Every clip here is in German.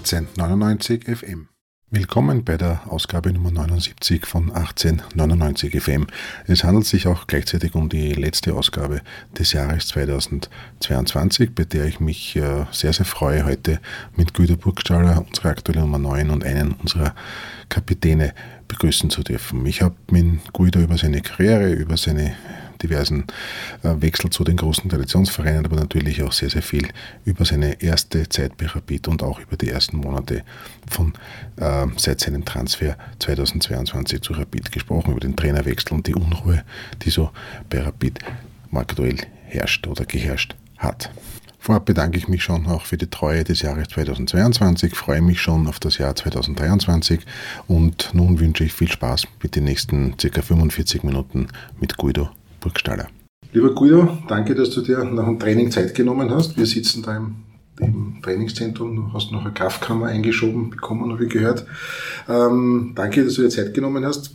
1899 FM. Willkommen bei der Ausgabe Nummer 79 von 1899 FM. Es handelt sich auch gleichzeitig um die letzte Ausgabe des Jahres 2022, bei der ich mich äh, sehr, sehr freue, heute mit Güter Burgstaller, unsere aktuelle Nummer 9 und einen unserer Kapitäne begrüßen zu dürfen. Ich habe mit Guido über seine Karriere, über seine diversen äh, Wechsel zu den großen Traditionsvereinen, aber natürlich auch sehr, sehr viel über seine erste Zeit bei Rapid und auch über die ersten Monate von äh, seit seinem Transfer 2022 zu Rapid gesprochen, über den Trainerwechsel und die Unruhe, die so bei Rapid aktuell herrscht oder geherrscht hat. Vorab bedanke ich mich schon auch für die Treue des Jahres 2022, freue mich schon auf das Jahr 2023 und nun wünsche ich viel Spaß mit den nächsten ca. 45 Minuten mit Guido Burgstaller. Lieber Guido, danke, dass du dir nach dem Training Zeit genommen hast. Wir sitzen da im, im Trainingszentrum, du hast noch eine Kraftkammer eingeschoben bekommen, habe ich gehört. Ähm, danke, dass du dir Zeit genommen hast.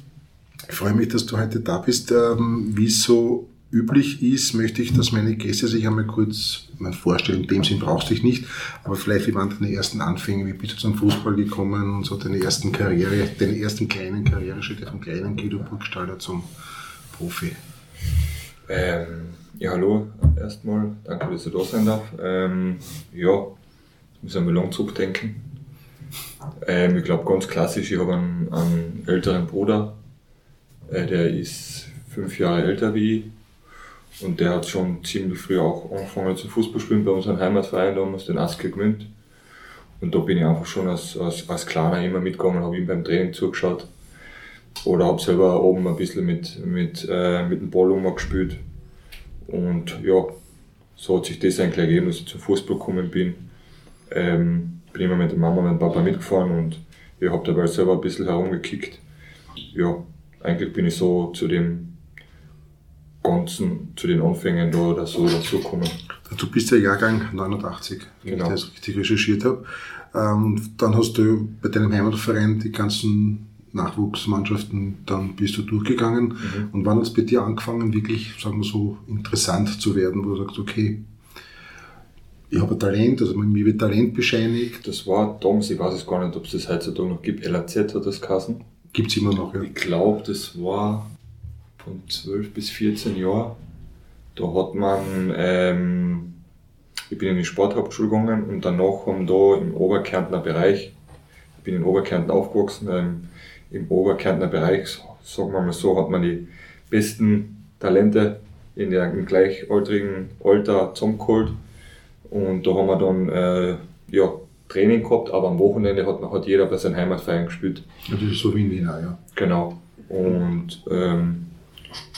Ich freue mich, dass du heute da bist. Ähm, wie so üblich ist, möchte ich, dass meine Gäste sich einmal kurz vorstellen. In dem Sinn brauchst du dich nicht, aber vielleicht, wie waren deine ersten Anfänge? Wie bist du zum Fußball gekommen und so deine ersten Karriere, deine ersten kleinen Karriereschritte vom kleinen Guido Burgstaller zum Profi? Ähm, ja, hallo erstmal. Danke, dass ich da sein darf. Ähm, ja, ich muss einmal lang zurückdenken. Ähm, ich glaube, ganz klassisch, ich habe einen, einen, älteren Bruder, äh, der ist fünf Jahre älter wie ich. Und der hat schon ziemlich früh auch angefangen zu Fußballspielen bei unserem Heimatverein damals, den Aske Gmünd. Und da bin ich einfach schon als, als, als Kleiner immer mitgegangen, habe ihm beim Training zugeschaut. Oder habe selber oben ein bisschen mit, mit, äh, mit dem Ball umgespielt. Und ja, so hat sich das eigentlich ergeben, dass ich zum Fußball gekommen bin. Ähm, bin immer mit der Mama und dem Papa mitgefahren und ich habe dabei selber ein bisschen herumgekickt. Ja, eigentlich bin ich so zu dem Ganzen, zu den Anfängen da oder so dazugekommen. Du bist ja Jahrgang 89, wenn genau. ich das richtig recherchiert habe. Ähm, dann hast du bei deinem Heimatverein die ganzen Nachwuchsmannschaften, dann bist du durchgegangen. Mhm. Und wann hat es bei dir angefangen, wirklich, sagen wir so, interessant zu werden, wo du sagst, okay, ich habe ein Talent, also mir wird Talent bescheinigt. Das war damals, ich weiß es gar nicht, ob es das heutzutage noch gibt, LAZ hat das geheißen. Gibt es immer noch, ja. Ich glaube, das war von 12 bis 14 Jahren. Da hat man, ähm, ich bin in die Sporthauptschule gegangen und danach haben da im Oberkärntner Bereich, ich bin in Oberkärnten aufgewachsen, ähm, im Oberkärntner Bereich, sagen wir mal so, hat man die besten Talente in der, im gleichaltrigen Alter zusammengeholt. Und da haben wir dann äh, ja, Training gehabt, aber am Wochenende hat, man, hat jeder bei seinem Heimatverein gespielt. Ja, das ist so wie in Wien, ja. Genau. Und ähm,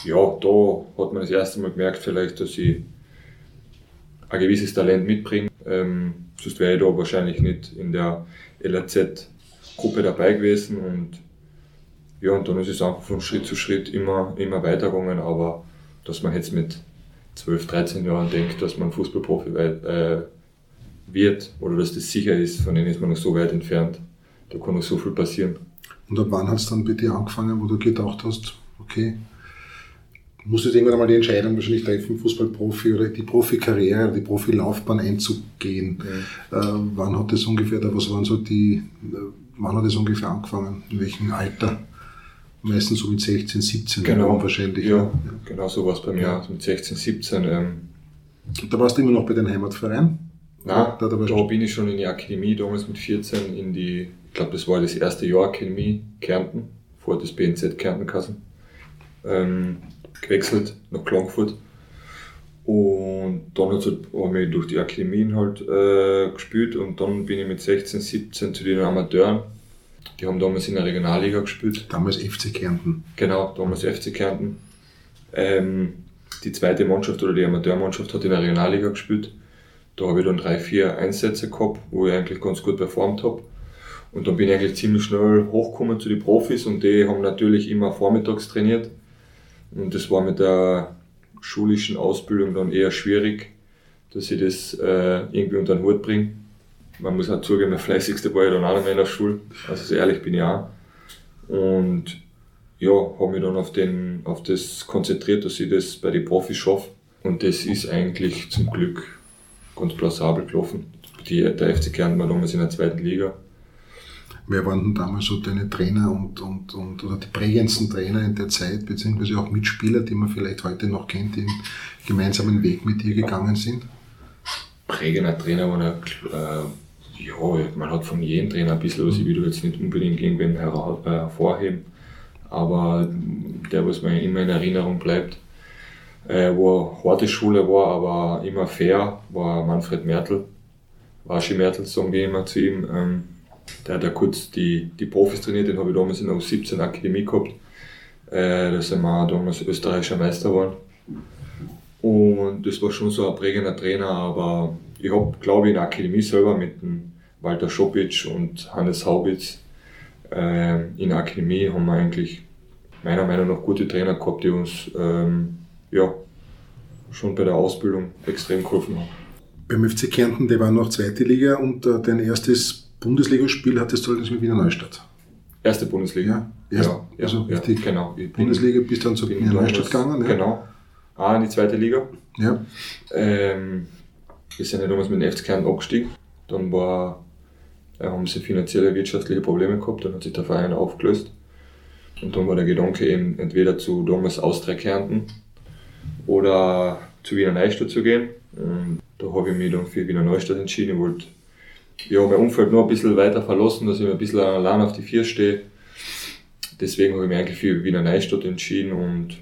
ja, da hat man das erste Mal gemerkt, vielleicht, dass ich ein gewisses Talent mitbringe. Ähm, sonst wäre ich da wahrscheinlich nicht in der LAZ-Gruppe dabei gewesen. Und ja, und dann ist es einfach von Schritt zu Schritt immer, immer weitergegangen, aber dass man jetzt mit 12, 13 Jahren denkt, dass man Fußballprofi äh, wird oder dass das sicher ist, von denen ist man noch so weit entfernt. Da kann noch so viel passieren. Und ab wann hat es dann bei dir angefangen, wo du gedacht hast, okay, musstest irgendwann einmal die Entscheidung wahrscheinlich treffen, Fußballprofi oder die Profikarriere, die Profilaufbahn einzugehen. Ja. Äh, wann hat das ungefähr, was waren so die, äh, wann hat das ungefähr angefangen? In welchem Alter? Meistens so mit 16, 17 genau. wahrscheinlich. Ja, ja. genau so war es bei mir, ja. mit 16, 17. Ähm. Da warst du immer noch bei deinem Heimatverein? Nein, da, da, da bin ich schon in die Akademie, damals mit 14, in die, ich glaube, das war das erste Jahr Akademie Kärnten, vor das BNZ Kärntenkassen, ähm, gewechselt nach Klagenfurt. Und dann hat halt, habe ich durch die Akademien halt äh, gespielt und dann bin ich mit 16, 17 zu den Amateuren die haben damals in der Regionalliga gespielt. Damals FC Kärnten. Genau, damals FC Kärnten. Ähm, die zweite Mannschaft oder die Amateurmannschaft hat in der Regionalliga gespielt. Da habe ich dann drei, vier Einsätze gehabt, wo ich eigentlich ganz gut performt habe. Und dann bin ich eigentlich ziemlich schnell hochgekommen zu den Profis und die haben natürlich immer vormittags trainiert. Und das war mit der schulischen Ausbildung dann eher schwierig, dass ich das äh, irgendwie unter den Hut bringe man muss auch zugeben, der fleißigste war ich dann auch noch in der Schule. Also so ehrlich bin ich auch. Und ja, habe mich dann auf, den, auf das konzentriert, dass ich das bei den Profis schaffe. Und das ist eigentlich zum Glück ganz plausibel gelaufen. die, der FC Kärnten war damals in der zweiten Liga. Wer waren denn damals so deine Trainer und, und, und oder die prägendsten Trainer in der Zeit, beziehungsweise auch Mitspieler, die man vielleicht heute noch kennt, die einen gemeinsamen Weg mit dir gegangen sind? Prägender Trainer war der, äh, ja, man hat von jedem Trainer ein bisschen was, ich will jetzt nicht unbedingt irgendwen äh, hervorheben, aber der, was mir immer in Erinnerung bleibt, äh, wo eine harte Schule war, aber immer fair, war Manfred Mertel, Waschi Mertel, sagen wir immer zu ihm. Ähm, der hat ja kurz die, die Profis trainiert, den habe ich damals in der U17 Akademie gehabt. Äh, da sind wir damals österreichischer Meister geworden. Und das war schon so ein prägender Trainer, aber ich habe, glaube ich, in der Akademie selber mit dem Walter Schopic und Hannes Haubitz äh, in der Akademie haben wir eigentlich meiner Meinung nach gute Trainer gehabt, die uns ähm, ja, schon bei der Ausbildung extrem geholfen haben. Beim FC Kärnten, der war noch zweite Liga und äh, dein erstes Bundesligaspiel hattest du allerdings mit Wiener Neustadt. Erste Bundesliga? Ja, erst, ja, also ja, richtig. Genau. Bundesliga bist dann zu Wiener Neustadt gegangen. Ja. Genau. Ah, in die zweite Liga. Ja. Ähm, wir sind ja damals mit dem FC abgestiegen. Dann war, äh, haben sie finanzielle, wirtschaftliche Probleme gehabt, dann hat sich der Verein aufgelöst. Und dann war der Gedanke eben, entweder zu damals Austria Kärnten oder zu Wiener Neustadt zu gehen. Und da habe ich mich dann für Wiener Neustadt entschieden. Ich wollte ja, mein Umfeld nur ein bisschen weiter verlassen, dass ich ein bisschen allein auf die Vier stehe. Deswegen habe ich mich eigentlich für Wiener Neustadt entschieden und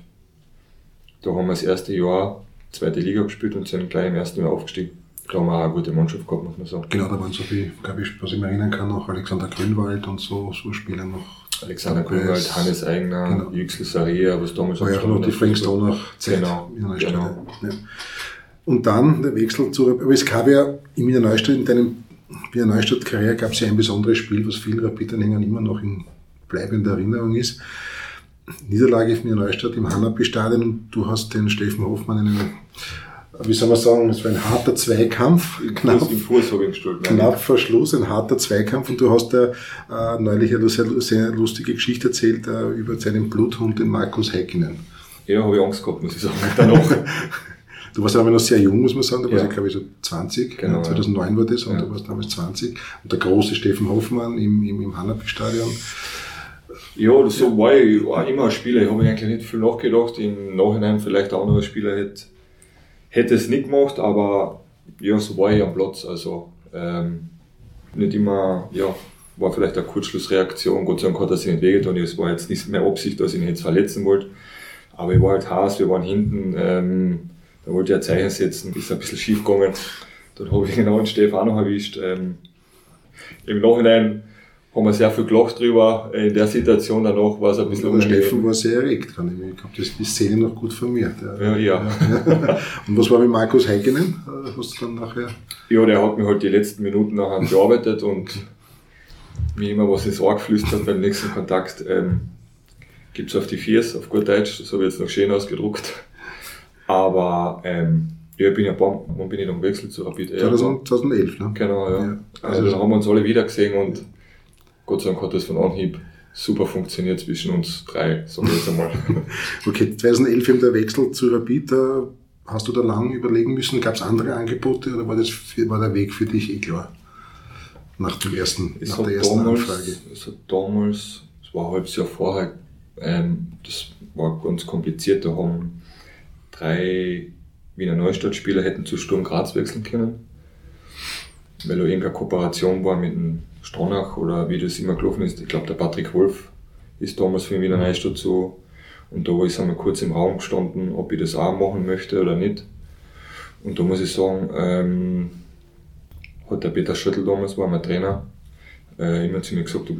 da haben wir das erste Jahr zweite Liga gespielt und sind gleich im ersten Jahr aufgestiegen. Haben wir auch eine gute Mannschaft gehabt, muss man sagen. Genau, da waren so wie, glaube ich, was ich mir erinnern kann, auch Alexander Grünwald und so, so Spieler noch. Alexander Grünwald, Hannes Eigner, genau. Yüksel Saria, was damals War ja auch noch die Frank Stoner Zeit genau, in genau. Ja. Und dann der Wechsel zu, aber es gab ja in Wiener Neustadt in deinem Wiener Neustadt-Karriere gab es ja ein besonderes Spiel, was vielen Rapid-Anhängern immer noch in bleibender Erinnerung ist. Niederlage von Wiener Neustadt im Hanapi-Stadion und du hast den Steffen Hoffmann in einem, wie soll man sagen, es war ein harter Zweikampf, knapp, knapp vor Schluss, ein harter Zweikampf und du hast da äh, neulich eine sehr, sehr lustige Geschichte erzählt äh, über seinen Bluthund, den Markus Heikkinen. Ja, habe ich Angst gehabt, muss ich sagen, danach. Du warst aber noch sehr jung, muss man sagen. Du Ja. warst, ja, glaube ich, so 20. Genau, ja, 2009 war das und Ja. du warst damals 20. Und der große Steffen Hoffmann im, im, im Hanapi-Stadion. Ja, das so war ich auch immer ein Spieler. Ich habe mir eigentlich nicht viel nachgedacht. Im Nachhinein vielleicht ein anderer Spieler hätte, hätte es nicht gemacht, aber ja, so war ich am Platz. Also ähm, nicht immer, ja, war vielleicht eine Kurzschlussreaktion. Gott sei Dank hat er sich nicht wehgetan. Es war jetzt nicht mehr Absicht, dass ich ihn jetzt verletzen wollte. Aber ich war halt Haas, wir waren hinten. Ähm, da wollte ich ein Zeichen setzen, ist ein bisschen schief gegangen. Dann habe ich genau den Stefan noch erwischt. Ähm, Im Nachhinein haben wir sehr viel gelacht drüber. In der Situation danach war es ein bisschen der Steffen unangenehm. war sehr erregt, kann ich glaube, das ist die Szene noch gut vermehrt. Ja, ja. ja. Und was war mit Markus Heikkinen? Äh, Hast du dann nachher? Ja, der hat mir halt die letzten Minuten nachher bearbeitet und mir immer was ins Ohr geflüstert beim nächsten Kontakt. Ähm, gibt's auf die Viers, auf gut Deutsch, das habe ich jetzt noch schön ausgedruckt. Aber ähm, ja, ich bin ja, wann wann bin ich dann gewechselt zu Rapid? Ja, 2000, 2011, ne? Genau, ja. Ja. Also dann haben wir uns alle wieder gesehen und Gott sei Dank hat das von Anhieb super funktioniert zwischen uns drei, sagen wir jetzt einmal. Okay, 2011 eben der Wechsel zu Rapid. Hast du da lang überlegen müssen? Gab es andere Angebote oder war, das war der Weg für dich eh klar? Nach, dem ersten, Es nach der ersten damals, Anfrage. es hat damals, es war ein halbes Jahr vorher, ähm, das war ganz kompliziert, da haben drei Wiener Neustadt-Spieler hätten zu Sturm Graz wechseln können, weil da irgendeine Kooperation war mit dem Stronach oder wie das immer gelaufen ist. Ich glaube, der Patrick Wolf ist damals für den Wiener Neustadt so und da ist einmal kurz im Raum gestanden, ob ich das auch machen möchte oder nicht. Und da muss ich sagen, ähm, hat der Peter Schüttel damals, war mein Trainer, äh, immer zu mir gesagt, du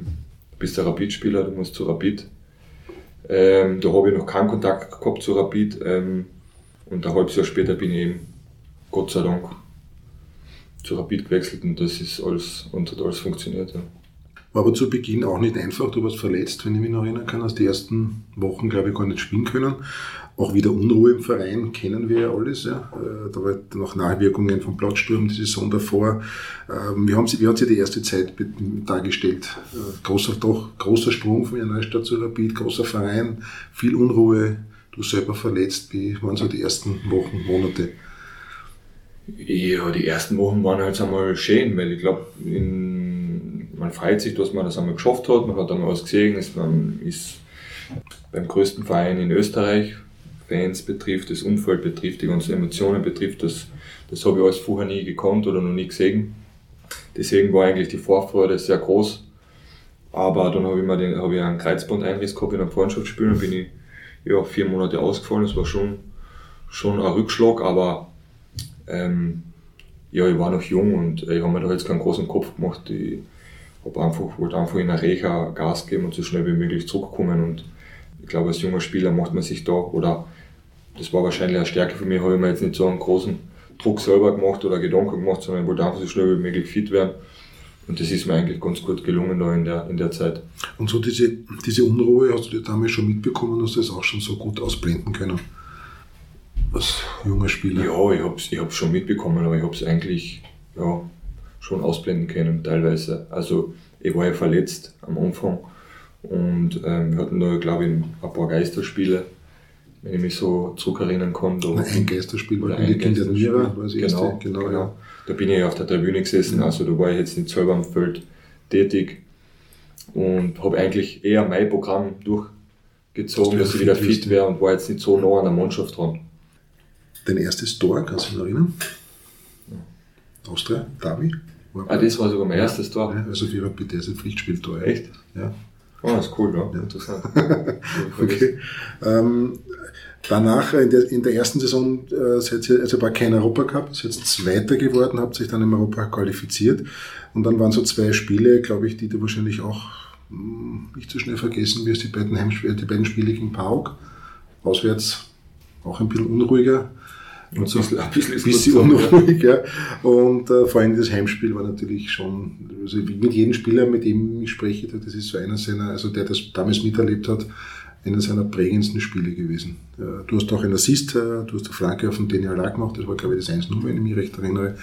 bist der Rapid-Spieler, du musst zu Rapid. Ähm, da habe ich noch keinen Kontakt gehabt zu Rapid ähm, und ein halbes Jahr später bin ich eben, Gott sei Dank, zu Rapid gewechselt und das ist alles, und hat alles funktioniert. Ja. War aber zu Beginn auch nicht einfach. Du warst verletzt, wenn ich mich noch erinnern kann. Hast die ersten Wochen, glaube ich, gar nicht spielen können. Auch wieder Unruhe im Verein kennen wir ja alles. Ja. Äh, Da war noch Nachwirkungen vom Platzsturm die Saison davor. Ähm, Wie, haben Sie, wie hat sich die erste Zeit dargestellt? Äh, Großer, doch, großer Sprung von Ihrer Neustadt zu Rapid, großer Verein, viel Unruhe. Du selber verletzt. Wie waren so die ersten Wochen, Monate? Ja, die ersten Wochen waren halt einmal schön, weil ich glaube, man freut sich, dass man das einmal geschafft hat, man hat einmal was gesehen, ist, man ist beim größten Verein in Österreich, Fans betrifft, das Umfeld betrifft, die ganzen Emotionen betrifft, das, das habe ich alles vorher nie gekannt oder noch nie gesehen. Deswegen war eigentlich die Vorfreude sehr groß. Aber dann habe ich, mir den, habe ich einen Kreuzbandeinriss gehabt in einem Freundschaftsspiel und bin ich ja, vier Monate ausgefallen. Das war schon, schon ein Rückschlag, aber ähm, ja, ich war noch jung und ich habe mir da jetzt keinen großen Kopf gemacht. Ich habe einfach, wollte einfach in der Recha Gas geben und so schnell wie möglich zurückkommen. Und ich glaube, als junger Spieler macht man sich da, oder das war wahrscheinlich eine Stärke für mich, habe ich mir jetzt nicht so einen großen Druck selber gemacht oder Gedanken gemacht, sondern ich wollte einfach so schnell wie möglich fit werden. Und das ist mir eigentlich ganz gut gelungen da in der, in der Zeit. Und so diese, diese Unruhe, hast du dir damals schon mitbekommen, hast du das auch schon so gut ausblenden können? Als junger Spieler? Ja, ich habe es ich hab's schon mitbekommen, aber ich habe es eigentlich ja, schon ausblenden können, teilweise. Also, ich war ja verletzt am Anfang und ähm, wir hatten da, glaube ich, ein paar Geisterspiele wenn ich mich so zurückerinnern kann. Da ein Geisterspiel oder ein Geisterspiel. Genau, genau, genau. Ja. Da bin ich auf der Tribüne gesessen, also da war ich jetzt nicht selber am Feld tätig und habe eigentlich eher mein Programm durchgezogen, dass ich wieder fit wäre und war jetzt nicht so nah an der Mannschaft dran. Dein erstes Tor, kannst du dich noch erinnern? Austria, Davi? Ah, das war sogar mein ja, erstes Tor. Ja, also der ist ein Pflichtspieltor. Echt? Ja. Oh, das ist cool, ja. ja. Interessant. okay. Ähm, danach, in der, in der ersten Saison, äh, seid ihr, also war kein Europacup, seid Zweiter geworden, habt sich dann im Europa qualifiziert. Und dann waren so zwei Spiele, glaube ich, die du wahrscheinlich auch mh, hm, nicht so schnell vergessen wirst, die beiden, Heimspiele, die beiden Spiele gegen Pauk. Auswärts auch ein bisschen unruhiger. Und so ein bisschen, bisschen unruhig, ja. Und äh, vor allem das Heimspiel war natürlich schon, also mit jedem Spieler, mit dem ich spreche, das ist so einer seiner, also der das damals miterlebt hat, einer seiner prägendsten Spiele gewesen. Du hast auch einen Assist, äh, du hast eine Flanke auf den Daniel Lack gemacht, das war glaube ich das 1-0, wenn ich mich recht erinnere. Mhm.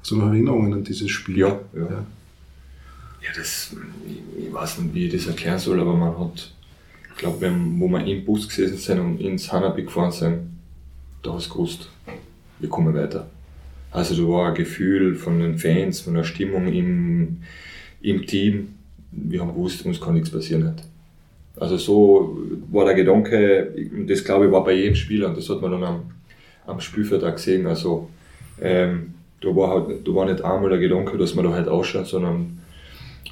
Also noch Erinnerungen an dieses Spiel. Ja, ja. ja. ja das, ich weiß nicht, wie ich das erklären soll, aber man hat, ich glaube, wo wir im Bus gesessen sind und ins Hanabi gefahren sind, da hast du gewusst, wir kommen weiter. Also da war ein Gefühl von den Fans, von der Stimmung im, im Team. Wir haben gewusst, uns kann nichts passieren. Nicht. Also so war der Gedanke, das glaube ich war bei jedem Spieler und das hat man dann am, am auch gesehen. Also ähm, da war halt, da war nicht einmal der Gedanke, dass man da halt ausschaut, sondern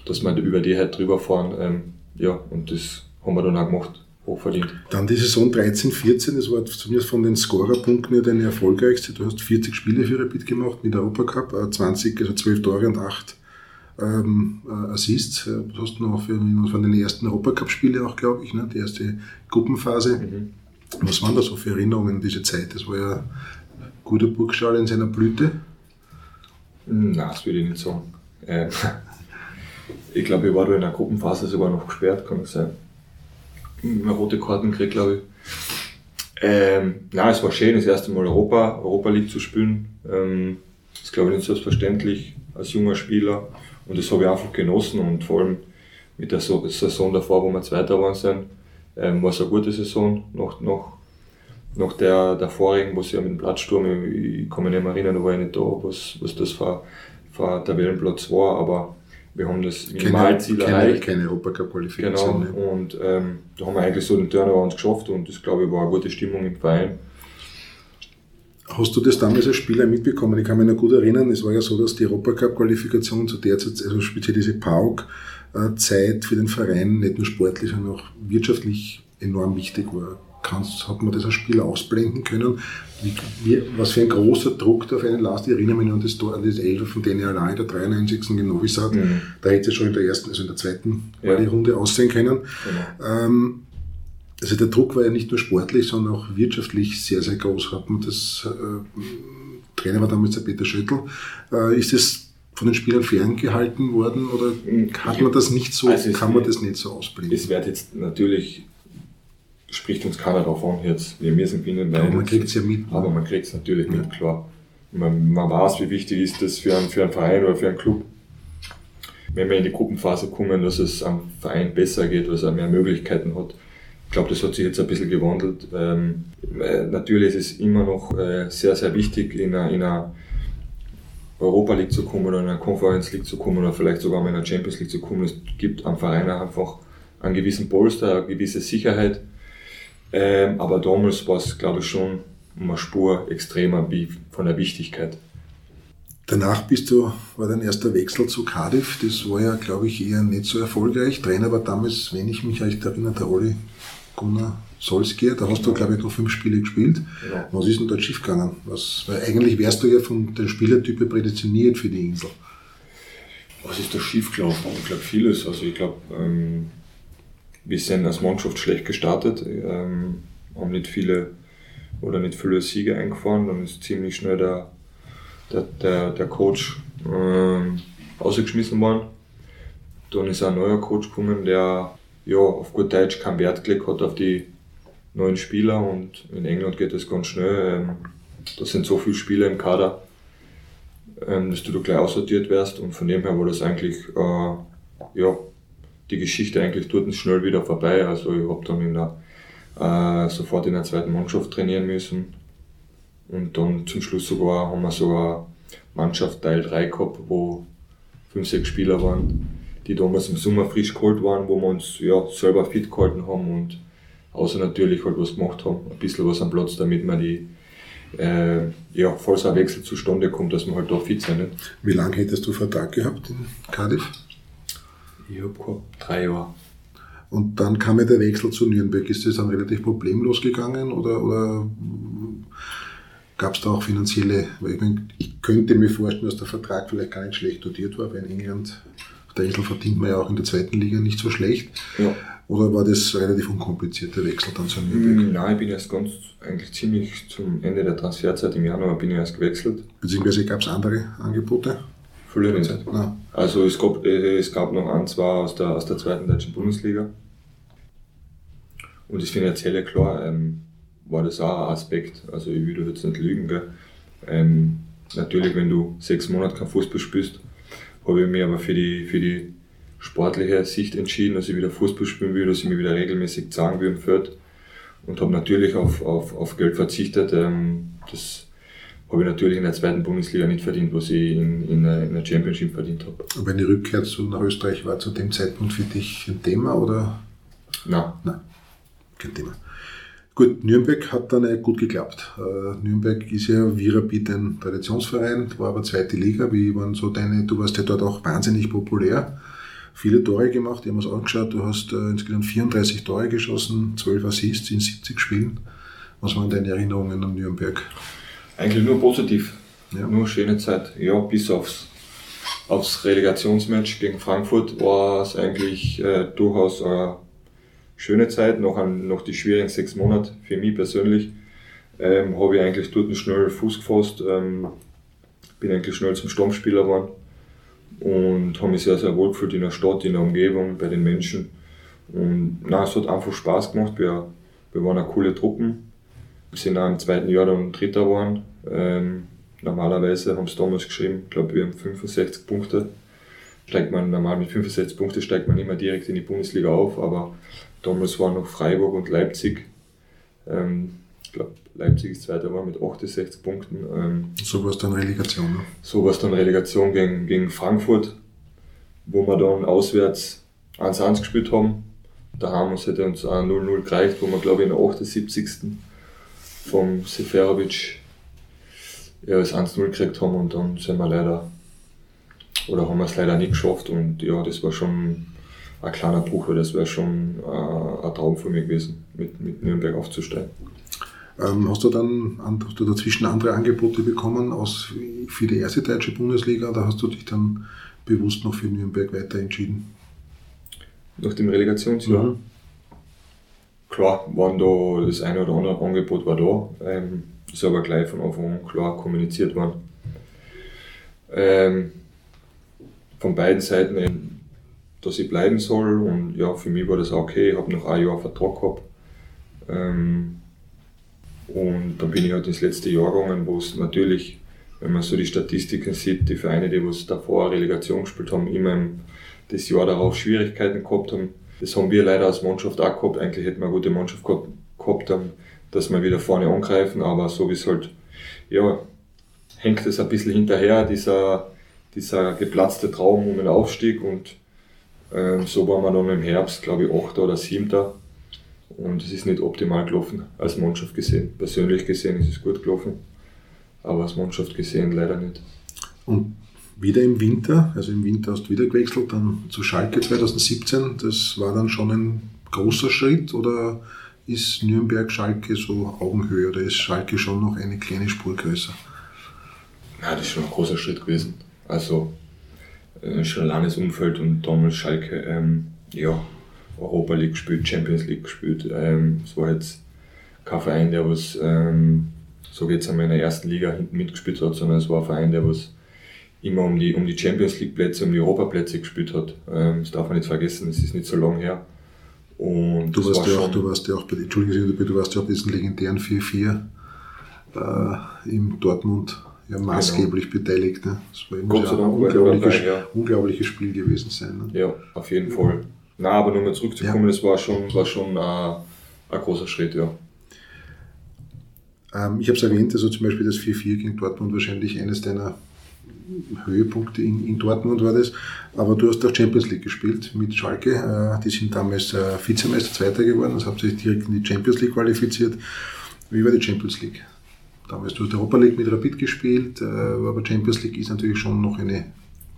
dass man über die halt drüber fahren. Ähm, ja, und das haben wir dann auch gemacht hochverdient. Dann die Saison 13, 14, das war zumindest von den Scorerpunkten ja deine erfolgreichste. Du hast 40 Spiele für Rapid gemacht mit Europacup, 20, äh, also 12 Tore und 8 ähm, äh, Assists. Äh, du hast noch für, von den ersten Europacup-Spiele auch, glaube ich, ne? die erste Gruppenphase. Mhm. Was waren da so für Erinnerungen an diese Zeit? Das war ja guter Burgschal in seiner Blüte. Nein, das würde ich nicht sagen. Ähm, ich glaube, ich war da in der Gruppenphase sogar noch gesperrt, kann es sein eine rote Karten gekriegt, glaube ich. Ähm, na, es war schön, das erste Mal Europa, Europa League zu spielen. Ähm, das ist, glaube ich, nicht selbstverständlich als junger Spieler. Und das habe ich einfach genossen und vor allem mit der Saison davor, wo wir Zweiter waren sind, ähm, war es eine gute Saison. Nach, nach, nach der, der vorigen, wo sie ja mit dem Platzsturm, ich, ich kann mich nicht mehr erinnern, da war ich nicht da, was, was das für, für Tabellenplatz war, aber wir haben das Minimalziel keine, erreicht. Keine Europacup-Qualifikation. Genau, und ähm, da haben wir eigentlich so den Turnaround geschafft und das, glaube ich, war eine gute Stimmung im Verein. Hast du das damals als Spieler mitbekommen? Ich kann mich noch gut erinnern, es war ja so, dass die Europacup-Qualifikation zu der Zeit, also speziell diese PAUK-Zeit für den Verein nicht nur sportlich, sondern auch wirtschaftlich enorm wichtig war kannst, hat man das als Spieler ausblenden können. Wie, wie, was für ein großer Druck da auf einen lastet. Ich erinnere mich an das, an das Elfer von allein in der 93. in Novi Sad. Mhm. Da hätte es schon in der ersten, also in der zweiten ja. Runde aussehen können. Genau. Ähm, also der Druck war ja nicht nur sportlich, sondern auch wirtschaftlich sehr, sehr groß. Hat man das, äh, Trainer war damals der Peter Schöttl. Äh, ist das von den Spielern ferngehalten worden oder hat man das nicht so, also kann man das nicht so ausblenden? Es wird jetzt natürlich spricht uns keiner davon jetzt. Wir müssen gewinnen, weil. Aber man kriegt es ja mit. Aber man kriegt es natürlich ja. mit, klar. Man, man weiß, wie wichtig ist das für einen, für einen Verein oder für einen Club. Wenn wir in die Gruppenphase kommen, dass es am Verein besser geht, dass er mehr Möglichkeiten hat. Ich glaube, das hat sich jetzt ein bisschen gewandelt. Ähm, natürlich ist es immer noch äh, sehr, sehr wichtig in einer, in einer Europa League zu kommen oder in einer Conference League zu kommen oder vielleicht sogar mal in einer Champions League zu kommen. Es gibt am Verein einfach einen gewissen Polster, eine gewisse Sicherheit. Ähm, aber damals war es, glaube ich, schon eine Spur extremer von der Wichtigkeit. Danach bist du, war dein erster Wechsel zu Cardiff. Das war ja, glaube ich, eher nicht so erfolgreich. Trainer war damals, wenn ich mich recht erinnere, der Oli Gunnar Solskjaer. Da hast du, glaube ich, noch fünf Spiele gespielt. Ja. Was ist denn dort schiefgegangen? Was, weil eigentlich wärst du ja von den Spielertypen prädestiniert für die Insel. Was ist da schiefgelaufen? Ich glaube vieles. Also ich glaube, ähm, wir sind als Mannschaft schlecht gestartet, ähm, haben nicht viele oder nicht viele Siege eingefahren, dann ist ziemlich schnell der, der, der, der Coach ähm, ausgeschmissen worden. Dann ist ein neuer Coach gekommen, der ja, auf gut Deutsch keinen Wert gelegt hat auf die neuen Spieler und in England geht das ganz schnell. Ähm, da sind so viele Spieler im Kader, ähm, dass du da gleich aussortiert wirst und von dem her war das eigentlich äh, ja, die Geschichte eigentlich dort schnell wieder vorbei. Also ich habe dann in der, äh, sofort in der zweiten Mannschaft trainieren müssen. Und dann zum Schluss sogar haben wir sogar Mannschaft Teil 3 gehabt, wo fünf, sechs Spieler waren, die damals im Sommer frisch geholt waren, wo wir uns ja, selber fit gehalten haben und außer natürlich halt was gemacht haben, ein bisschen was am Platz, damit man die äh, ja, falls ein Wechsel zustande kommt, dass wir halt da fit sind. Wie lange hättest du Vertrag gehabt in Cardiff? Ich habe gehabt drei Jahre. Und dann kam ja der Wechsel zu Nürnberg. Ist das dann relativ problemlos gegangen oder, oder gab es da auch finanzielle, weil ich, mein, ich könnte mir vorstellen, dass der Vertrag vielleicht gar nicht schlecht dotiert war, weil in England, auf der Insel verdient man ja auch in der zweiten Liga nicht so schlecht. Ja. Oder war das relativ unkompliziert, der Wechsel dann zu Nürnberg? Mm, nein, ich bin erst ganz, eigentlich ziemlich zum Ende der Transferzeit im Januar bin ich erst gewechselt. Beziehungsweise gab es andere Angebote? Viele nicht. Nein. Also es gab, äh, es gab noch ein, zwei aus der, aus der zweiten deutschen Bundesliga. Und das Finanzielle, klar, ähm, war das auch ein Aspekt. Also ich will jetzt nicht lügen. Gell. Ähm, natürlich, wenn du sechs Monate kein Fußball spielst, habe ich mich aber für die, für die sportliche Sicht entschieden, dass ich wieder Fußball spielen will, dass ich mich wieder regelmäßig sagen will im Feld. Und habe natürlich auf, auf, auf Geld verzichtet. Ähm, das habe ich natürlich in der zweiten Bundesliga nicht verdient, was ich in, in, der, in der Championship verdient habe. Aber eine Rückkehr zu, nach Österreich war zu dem Zeitpunkt für dich ein Thema oder? Nein. Nein, kein Thema. Gut, Nürnberg hat dann gut geklappt. Äh, Nürnberg ist ja wie Rapid ein Traditionsverein, war aber zweite Liga. Wie waren so deine, du warst ja dort auch wahnsinnig populär. Viele Tore gemacht, ich habe es angeschaut, du hast äh, insgesamt 34 Tore geschossen, 12 Assists in 70 Spielen. Was waren deine Erinnerungen an Nürnberg? Eigentlich nur positiv. Ja. Nur schöne Zeit. Ja, bis aufs, aufs Relegationsmatch gegen Frankfurt war es eigentlich äh, durchaus eine schöne Zeit. Noch, an, noch die schwierigen sechs Monate für mich persönlich. Ähm, habe ich eigentlich dort schnell Fuß gefasst. Ähm, bin eigentlich schnell zum Stammspieler geworden und habe mich sehr, sehr wohl gefühlt in der Stadt, in der Umgebung, bei den Menschen. Und na, es hat einfach Spaß gemacht. Wir, wir waren eine coole Truppen. Wir sind auch im zweiten Jahr dann Dritter geworden. Ähm, normalerweise haben sie damals geschrieben, ich glaube, wir haben 65 Punkte. Steigt man normal mit 65 Punkten steigt man immer direkt in die Bundesliga auf, aber damals waren noch Freiburg und Leipzig. Ähm, ich glaube, Leipzig ist Zweiter geworden mit 68 Punkten. Ähm, so war es dann Relegation, ne? So war es dann Relegation gegen, gegen Frankfurt, wo wir dann auswärts 1-1 gespielt haben. Da haben wir hätte uns auch 0-0 gereicht, wo wir glaube ich in der 78 vom Seferovic ja, das 1-0 gekriegt haben und dann sind wir leider, oder haben wir es leider nicht geschafft und ja, das war schon ein kleiner Bruch, weil das wäre schon äh, ein Traum für mich gewesen, mit, mit Nürnberg aufzusteigen. Ähm, hast du dann hast du dazwischen andere Angebote bekommen aus, für die erste deutsche Bundesliga oder hast du dich dann bewusst noch für Nürnberg weiter entschieden? Nach dem Relegationsjahr? Mhm klar waren da das eine oder andere Angebot war da, ähm, ist aber gleich von Anfang an klar kommuniziert worden. Ähm, von beiden Seiten, eben, dass ich bleiben soll und ja, für mich war das okay, ich habe noch ein Jahr Vertrag gehabt. Ähm, und dann bin ich halt ins letzte Jahr gegangen, wo es natürlich, wenn man so die Statistiken sieht, die Vereine, die was davor Relegation gespielt haben, immer das Jahr darauf Schwierigkeiten gehabt haben, das haben wir leider als Mannschaft auch gehabt. Eigentlich hätten wir eine gute Mannschaft gehabt, dass wir wieder vorne angreifen, aber so wie es halt, ja, hängt es ein bisschen hinterher, dieser, dieser geplatzte Traum um den Aufstieg und ähm, so waren wir dann im Herbst, glaube ich, 8. oder 7. Und es ist nicht optimal gelaufen, als Mannschaft gesehen. Persönlich gesehen ist es gut gelaufen, aber als Mannschaft gesehen leider nicht. Und wieder im Winter, also im Winter hast du wieder gewechselt, dann zu Schalke 2017. Das war dann schon ein großer Schritt oder ist Nürnberg-Schalke so Augenhöhe oder ist Schalke schon noch eine kleine Spur größer? Ja, das ist schon ein großer Schritt gewesen. Also äh, schon ein langes Umfeld und damals Schalke, ähm, ja, Europa League gespielt, Champions League gespielt. Ähm, es war jetzt kein Verein, der was, ähm, so jetzt einmal in der ersten Liga hinten mitgespielt hat, sondern es war ein Verein, der was immer um die, um die Champions League Plätze, um die Europa Plätze gespielt hat. Ähm, das darf man nicht vergessen, es ist nicht so lange her. Und du, warst war ja auch, du warst ja auch bei, Entschuldigung, du warst ja auch bei diesen legendären 4-4 äh, im Dortmund ja maßgeblich genau. beteiligt. Ne? Das war Gott sei Dank ein unglaubliches, ja. unglaubliches Spiel gewesen sein. Ne? Ja, auf jeden Fall. Na, aber nochmal zurückzukommen, ja. das war schon, war schon äh, ein großer Schritt, ja. Ähm, ich habe es erwähnt, also zum Beispiel das 4-4 gegen Dortmund wahrscheinlich eines deiner Höhepunkte in, in, Dortmund war das. Aber du hast auch Champions League gespielt mit Schalke. Äh, die sind damals äh, Vizemeister Zweiter geworden, also habt sich direkt in die Champions League qualifiziert. Wie war die Champions League? Damals du hast Europa League mit Rapid gespielt, äh, aber Champions League ist natürlich schon noch eine,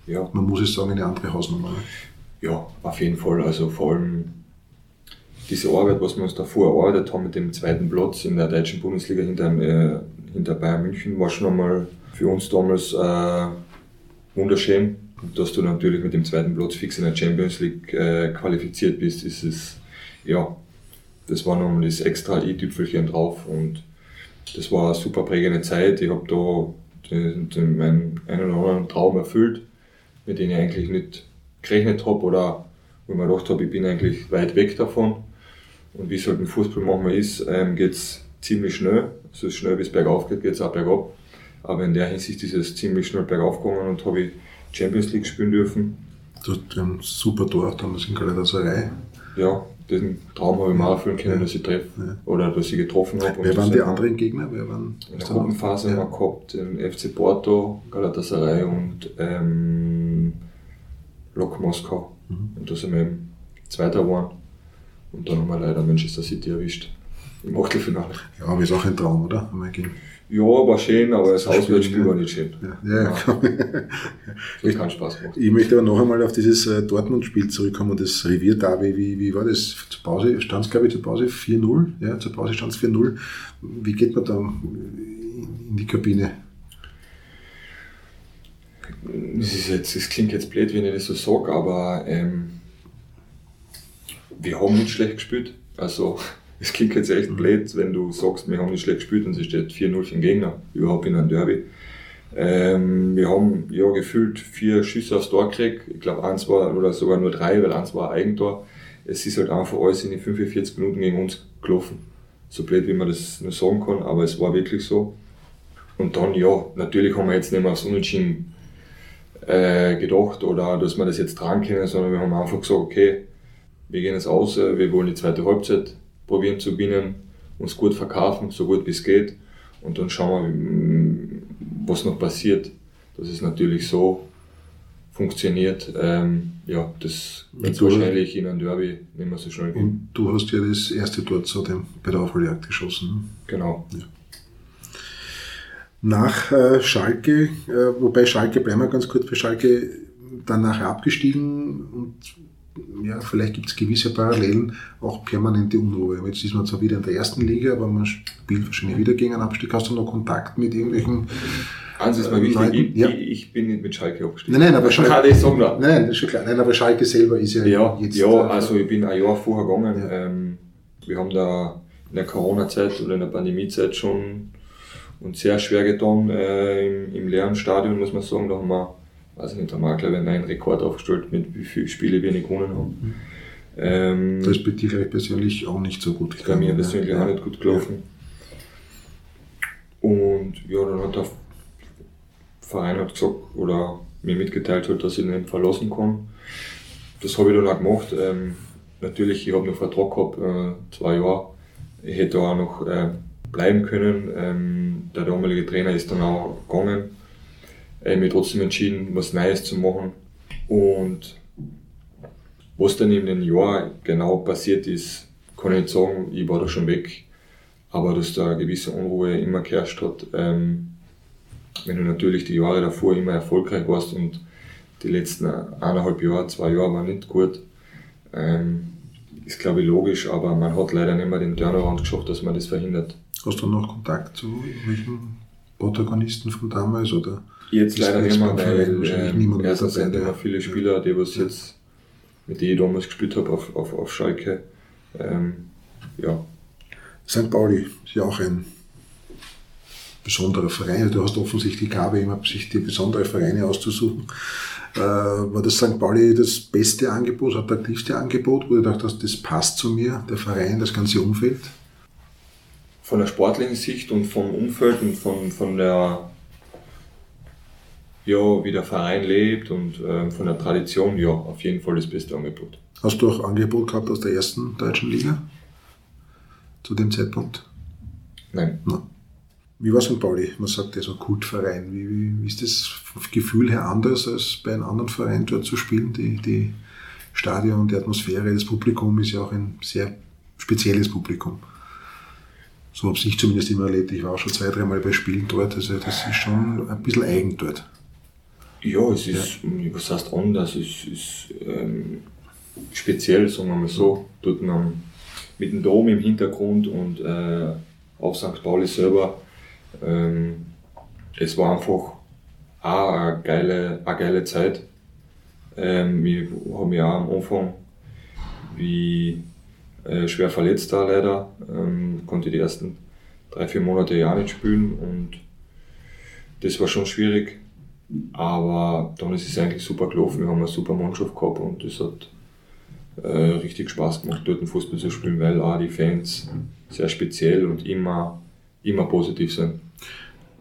ja. man muss es sagen, eine andere Hausnummer. Ne? Ja, auf jeden Fall. Also vor allem diese Arbeit, was wir uns davor erarbeitet haben mit dem zweiten Platz in der deutschen Bundesliga hinter, äh, hinter Bayern München, war schon einmal für uns damals äh, wunderschön. dass du natürlich mit dem zweiten Platz fix in der Champions League äh, qualifiziert bist, ist es, ja, das war nochmal das extra i-Tüpfelchen drauf und das war eine super prägende Zeit. Ich habe da den, den, meinen einen oder anderen Traum erfüllt, mit dem ich eigentlich nicht gerechnet habe oder wo ich mir gedacht habe, ich bin eigentlich weit weg davon. Und wie es halt im Fußball manchmal ist, ähm, geht es ziemlich schnell. Also schnell wie es bergauf geht, geht es auch bergab. Aber in der Hinsicht ist es ziemlich schnell bergauf gegangen und habe ich Champions League spielen dürfen. Du hast einen super Tor damals in Galatasaray. Ja, diesen Traum habe ich mir erfüllen können, ja. dass ich treffe ja. oder dass ich getroffen habe. Wer waren die anderen Gegner? Wer waren in der Gruppenphase ja. haben wir gehabt den FC Porto, Galatasaray und ähm, Lok Moskau. Mhm. Und da sind wir eben Zweiter geworden. Und dann haben wir leider Manchester City erwischt. Im Achtelfinale. Ja, aber ist auch ein Traum, oder? Ja, war schön, aber das Auswärtsspiel war nicht schön. Ja, ja, ja. Das hat keinen Spaß gemacht. Ich möchte aber noch einmal auf dieses äh, Dortmund-Spiel zurückkommen und das Revier-Derby. Wie, wie war das? Zur Pause stand es, glaube ich, zur Pause 4-0. Ja, zur Pause stand es 4-0. Wie geht man da in die Kabine? Das, ist jetzt, das klingt jetzt blöd, wenn ich das so sage, aber ähm, wir haben nicht schlecht gespielt. Also, es klingt jetzt echt blöd, wenn du sagst, wir haben nicht schlecht gespielt und es steht 4-0 für den Gegner, überhaupt in einem Derby. Ähm, wir haben ja gefühlt vier Schüsse aufs Tor gekriegt. Ich glaube, eins war, oder sogar nur drei, weil eins war ein Eigentor. Es ist halt einfach alles in den 45 Minuten gegen uns gelaufen. So blöd, wie man das nur sagen kann, aber es war wirklich so. Und dann, ja, natürlich haben wir jetzt nicht mehr aufs Unentschieden äh, gedacht oder dass wir das jetzt tragen können, sondern wir haben einfach gesagt, okay, wir gehen jetzt aus, äh, wir wollen die zweite Halbzeit probieren zu gewinnen, uns gut verkaufen, so gut wie es geht und dann schauen wir, was noch passiert. Dass es natürlich so funktioniert, ähm, ja, das wird wahrscheinlich in einem Derby nicht mehr so schnell gehen. Und du hast ja das erste Tor zu dem, bei der Aufholjagd geschossen. Ne? Genau. Ja. Nach äh, Schalke, äh, wobei Schalke, bleiben wir ganz kurz bei Schalke, dann nachher abgestiegen und ja, vielleicht gibt es gewisse Parallelen, auch permanente Unruhe. Jetzt ist man zwar wieder in der ersten Liga, aber man spielt wahrscheinlich wieder gegen einen Abstieg. Hast du noch Kontakt mit irgendwelchen. Eins ist mal äh, wichtig, ich, ja. ich, bin nicht mit Schalke abgestiegen. Nein, nein, aber Schalke, kann ich sagen, nein, nein, das ist schon klar. Nein, aber Schalke selber ist ja, ja jetzt. Ja, äh, also ich bin ein Jahr vorher gegangen. Ja. Ähm, wir haben da in der Corona-Zeit oder in der Pandemie-Zeit schon uns sehr schwer getan äh, im, im leeren Stadion, muss man sagen. Da haben wir weiß ich nicht, wir glaube ich einen Rekord aufgestellt, mit wie viele Spiele wir nicht gewonnen haben. Mhm. Ähm, das ist bei dir persönlich auch nicht so gut gelaufen. Bei mir persönlich ja. auch nicht gut gelaufen. Ja. Und ja, dann hat der Verein hat gesagt, oder mir mitgeteilt hat, dass ich ihn verlassen kann. Das habe ich dann auch gemacht. Ähm, natürlich, ich habe noch Vertrag gehabt, äh, zwei Jahre. Ich hätte auch noch äh, bleiben können. Ähm, der damalige Trainer ist dann auch gegangen. Ich habe trotzdem entschieden, was Neues zu machen. Und was dann in dem Jahr genau passiert ist, kann ich nicht sagen. Ich war da schon weg. Aber dass da eine gewisse Unruhe immer geherrscht hat. Ähm, wenn du natürlich die Jahre davor immer erfolgreich warst und die letzten eineinhalb Jahre, zwei Jahre waren nicht gut, ähm, ist glaube ich logisch, aber man hat leider nicht mehr den Turnaround geschafft, dass man das verhindert. Hast du noch Kontakt zu irgendwelchen Protagonisten von damals? Oder jetzt leider nicht mehr, weil äh, erstens sind immer viele Spieler, die was jetzt, mit denen ich damals gespielt habe auf, auf, auf Schalke. Ähm, ja. St. Pauli ist ja auch ein besonderer Verein. Du hast offensichtlich die Gabe, immer sich die besondere Vereine auszusuchen. Äh, war das St. Pauli das beste Angebot, das attraktivste Angebot, wo du gedacht hast, das passt zu mir, der Verein, das ganze Umfeld? Von der sportlichen Sicht und vom Umfeld und von, von der, ja, wie der Verein lebt und äh, von der Tradition, ja, auf jeden Fall das beste Angebot. Hast du auch Angebot gehabt aus der ersten deutschen Liga? Zu dem Zeitpunkt? Nein. No. Wie war St. Pauli? Man sagt, der ist ein Kultverein. Wie, wie, wie ist das Gefühl her anders, als bei einem anderen Verein dort zu spielen? Die, die Stadion, die Atmosphäre, das Publikum ist ja auch ein sehr spezielles Publikum. So habe ich zumindest immer erlebt. Ich war auch schon zwei, dreimal bei Spielen dort. Also das ist schon ein bisschen eigen dort. Ja, es ist, ja. was heißt anders? Es ist ähm, speziell, sagen wir mal so. Dort mit dem Dom im Hintergrund und äh, auf St. Pauli selber ähm, es war einfach auch eine geile, eine geile Zeit. Ähm, ich habe mich auch am Anfang wie äh, schwer verletzt da leider, ähm, konnte die ersten drei, vier Monate ja nicht spielen und das war schon schwierig. Aber dann ist es eigentlich super gelaufen. Wir haben eine super Mannschaft gehabt und das hat äh, richtig Spaß gemacht, dort Fußball zu spielen, weil auch die Fans sehr speziell und immer immer positiv sein.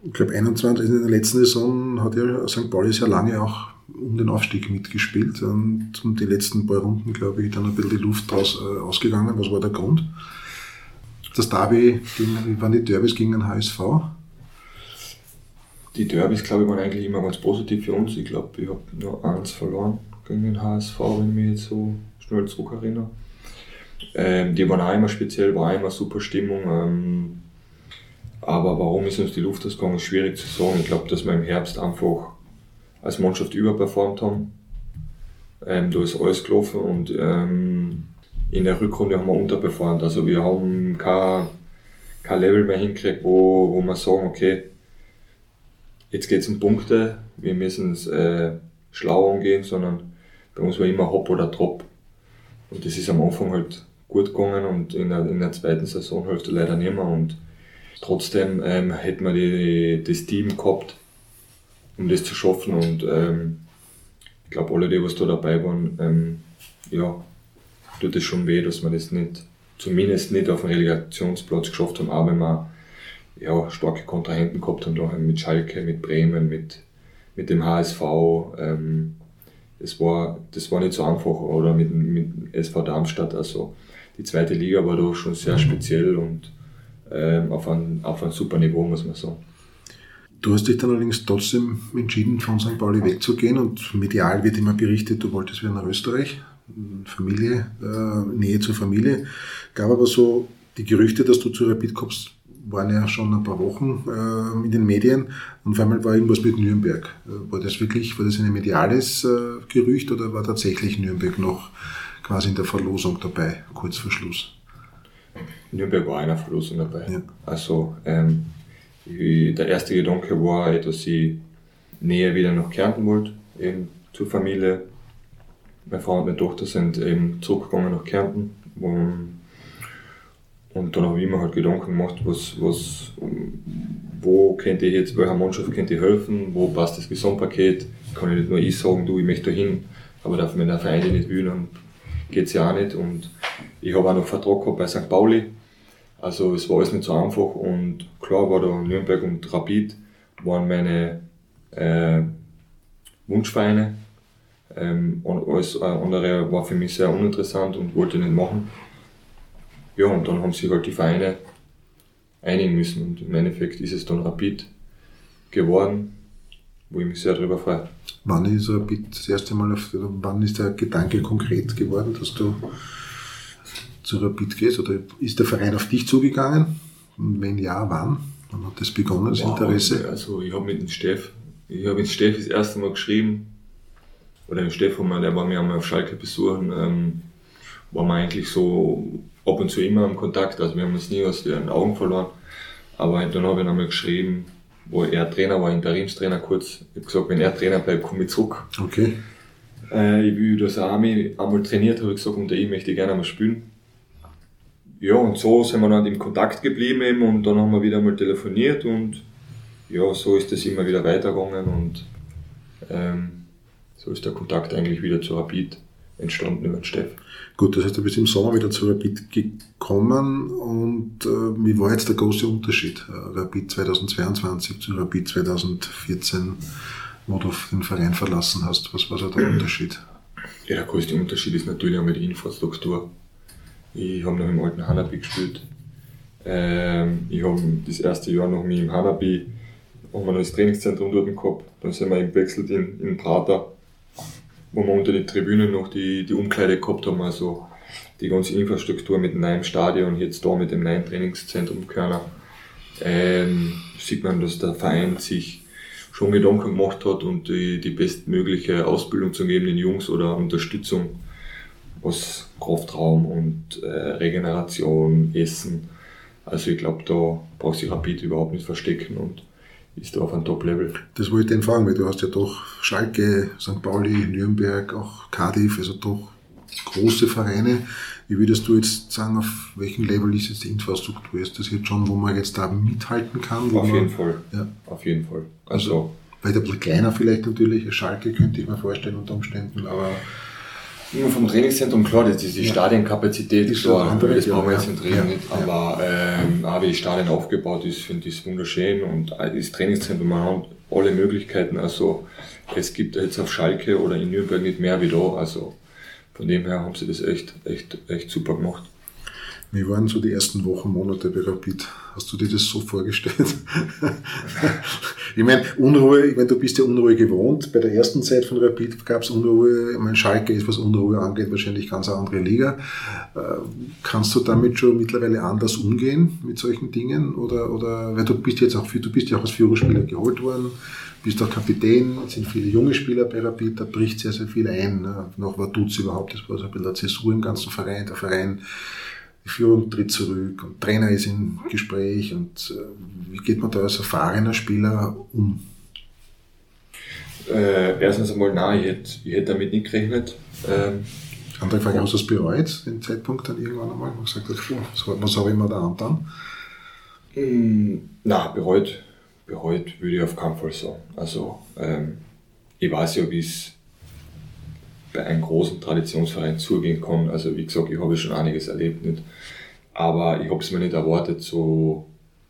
Ich glaube, 21 in der letzten Saison hat ja St. Pauli sehr lange auch um den Aufstieg mitgespielt und die letzten paar Runden, glaube ich, dann ein bisschen die Luft draus äh, ausgegangen. Was war der Grund? Das Derby, gegen, waren die Derbys gegen den HSV? Die Derbys, glaube ich, waren eigentlich immer ganz positiv für uns. Ich glaube, ich habe nur eins verloren gegen den HSV, wenn ich mich jetzt so schnell zurückerinnere. Ähm, die waren auch immer speziell, war auch immer super Stimmung. Ähm, aber warum ist uns die Luft ausgegangen, ist schwierig zu sagen. Ich glaube, dass wir im Herbst einfach als Mannschaft überperformt haben. Ähm, da ist alles gelaufen und ähm, in der Rückrunde haben wir unterperformt. Also wir haben kein, kein Level mehr hingekriegt, wo, wo wir sagen, okay, jetzt geht es um Punkte, wir müssen es äh, schlau angehen, sondern bei uns war immer Hop oder Drop. Und das ist am Anfang halt gut gegangen und in der, in der zweiten Saisonhälfte leider nicht mehr. Und Trotzdem ähm, hätten wir die, das Team gehabt, um das zu schaffen. Und ähm, ich glaube, alle, die was da dabei waren, ähm, ja, tut es schon weh, dass wir das nicht, zumindest nicht auf dem Relegationsplatz geschafft haben, auch wenn wir ja, starke Kontrahenten gehabt haben, mit Schalke, mit Bremen, mit, mit dem HSV. Ähm, das, war, das war nicht so einfach, oder mit, mit SV Darmstadt. Also die zweite Liga war da schon sehr speziell und ähm, auf, ein, auf ein super Niveau, muss man sagen. Du hast dich dann allerdings trotzdem entschieden, von St. Pauli wegzugehen und medial wird immer berichtet, du wolltest wieder nach Österreich, Familie, äh, Nähe zur Familie. Gab aber so die Gerüchte, dass du zu Rapid kommst, waren ja schon ein paar Wochen äh, in den Medien und auf einmal war irgendwas mit Nürnberg. Äh, war das wirklich, war das ein mediales äh, Gerücht oder war tatsächlich Nürnberg noch quasi in der Verlosung dabei, kurz vor Schluss? Nürnberg war einer Verlosung dabei. Ja. Also ähm, der erste Gedanke war, dass ich näher wieder nach Kärnten wollte, eben zur Familie. Meine Frau und meine Tochter sind eben zurückgegangen nach Kärnten. Und dann habe ich mir halt Gedanken gemacht, was, was, wo könnte ich jetzt, welcher Mannschaft könnte ich helfen, wo passt das Gesamtpaket. Kann ich nicht nur ich sagen, du, ich möchte da hin, aber darf mir der Verein nicht will, dann geht es ja auch nicht. Und ich habe auch noch Vertrag gehabt bei St. Pauli also es war alles nicht so einfach und klar war da Nürnberg und Rapid waren meine äh, Wunschvereine. Ähm, und alles äh, andere war für mich sehr uninteressant und wollte nicht machen. Ja, und dann haben sich halt die Vereine einigen müssen. Und im Endeffekt ist es dann Rapid geworden, wo ich mich sehr darüber freue. Wann ist Rapid das erste Mal auf, wann ist der Gedanke konkret geworden, dass du zu Rapid gehst? Oder ist der Verein auf dich zugegangen? Und wenn ja, wann? Wann hat das begonnen, das wow, Interesse? Also ich habe mit dem Steff, ich habe mit Steff das erste Mal geschrieben, oder den Stefan, der war mir einmal auf Schalke besuchen, ähm, war man eigentlich so ab und zu immer im Kontakt, also wir haben uns nie aus den Augen verloren. Aber dann habe ich einmal geschrieben, wo er Trainer war, Interimstrainer kurz. Ich habe gesagt, wenn er Trainer bleibt, komme ich zurück. Okay. Äh, ich will das Army einmal trainiert, habe ich gesagt, unter ihm möchte ich gerne einmal spielen. Ja, und so sind wir dann im Kontakt geblieben eben und dann haben wir wieder einmal telefoniert und ja, so ist es immer wieder weitergegangen und ähm, so ist der Kontakt eigentlich wieder zu Rapid entstanden über den Steff. Gut, das heißt, du bist im Sommer wieder zu Rapid gekommen und äh, wie war jetzt der große Unterschied? Äh, Rapid 2022 zu Rapid 2014, wo du den Verein verlassen hast. Was war so der Unterschied? Ja, der größte Unterschied ist natürlich einmal die Infrastruktur. Ich habe noch im alten Hanabi gespielt. Ähm, ich habe das erste Jahr noch mit im Hanabi, haben wir noch das Trainingszentrum dort gehabt. Dann sind wir gewechselt in, in Prater wo wir unter den Tribünen noch die, die Umkleide gehabt haben, also die ganze Infrastruktur mit dem neuen Stadion, jetzt da mit dem neuen Trainingszentrum Körner, ähm, sieht man, dass der Verein sich schon Gedanken gemacht hat und die, die bestmögliche Ausbildung zu geben den Jungs oder Unterstützung, was Kraftraum und äh, Regeneration, Essen. Also ich glaube, da braucht sich Rapid überhaupt nicht verstecken und ist da auf einem Top-Level. Das wollte ich den fragen, weil du hast ja doch Schalke, St. Pauli, Nürnberg, auch Cardiff, also doch große Vereine. Wie würdest du jetzt sagen, auf welchem Level ist jetzt die Infrastruktur? Ist das jetzt schon, wo man jetzt da mithalten kann? auf man, jeden Fall. Ja. Auf jeden Fall. Also, also vielleicht ein bisschen kleiner vielleicht natürlich, Schalke könnte ich mir vorstellen unter Umständen, aber vom Trainingszentrum, klar, das ist die ja. Stadienkapazität, ist klar, andere, das brauchen wir jetzt im Training ja. nicht, aber ähm, auch wie die Stadion aufgebaut ist, finde ich es wunderschön und das Trainingszentrum, man hat alle Möglichkeiten, also es gibt jetzt auf Schalke oder in Nürnberg nicht mehr wie da, also von dem her haben sie das echt, echt, echt super gemacht. Wie waren so die ersten Wochen, Monate bei Rapid? Hast du dir das so vorgestellt? ich meine, Unruhe, ich meine, du bist ja Unruhe gewohnt. Bei der ersten Zeit von Rapid gab es Unruhe. Ich meine, Schalke ist, was Unruhe angeht, wahrscheinlich ganz eine andere Liga. Äh, kannst du damit schon mittlerweile anders umgehen mit solchen Dingen? Oder, oder, weil du bist jetzt auch, du bist ja auch als Führungsspieler geholt worden, bist auch Kapitän, sind viele junge Spieler bei Rapid, da bricht sehr, sehr viel ein. Noch was tut's überhaupt? Das war so ein bisschen eine Zäsur im ganzen Verein. Der Verein die Führung tritt zurück und Trainer ist im Gespräch und äh, wie geht man da als erfahrener Spieler um? Äh, erstens einmal, nein, ich hätte, ich hätte damit nicht gerechnet. Ähm, Andere Frage, hast du es bereut, den Zeitpunkt dann irgendwann einmal, wo du gesagt hast, was habe ich mir da angetan? Mm, nein, bereut, bereut würde ich auf keinen Fall sagen. Also, ähm, ich weiß ja, wie es bei einem großen Traditionsverein zugehen kann. Also wie gesagt, ich habe schon einiges erlebt nicht. Aber ich habe es mir nicht erwartet, so,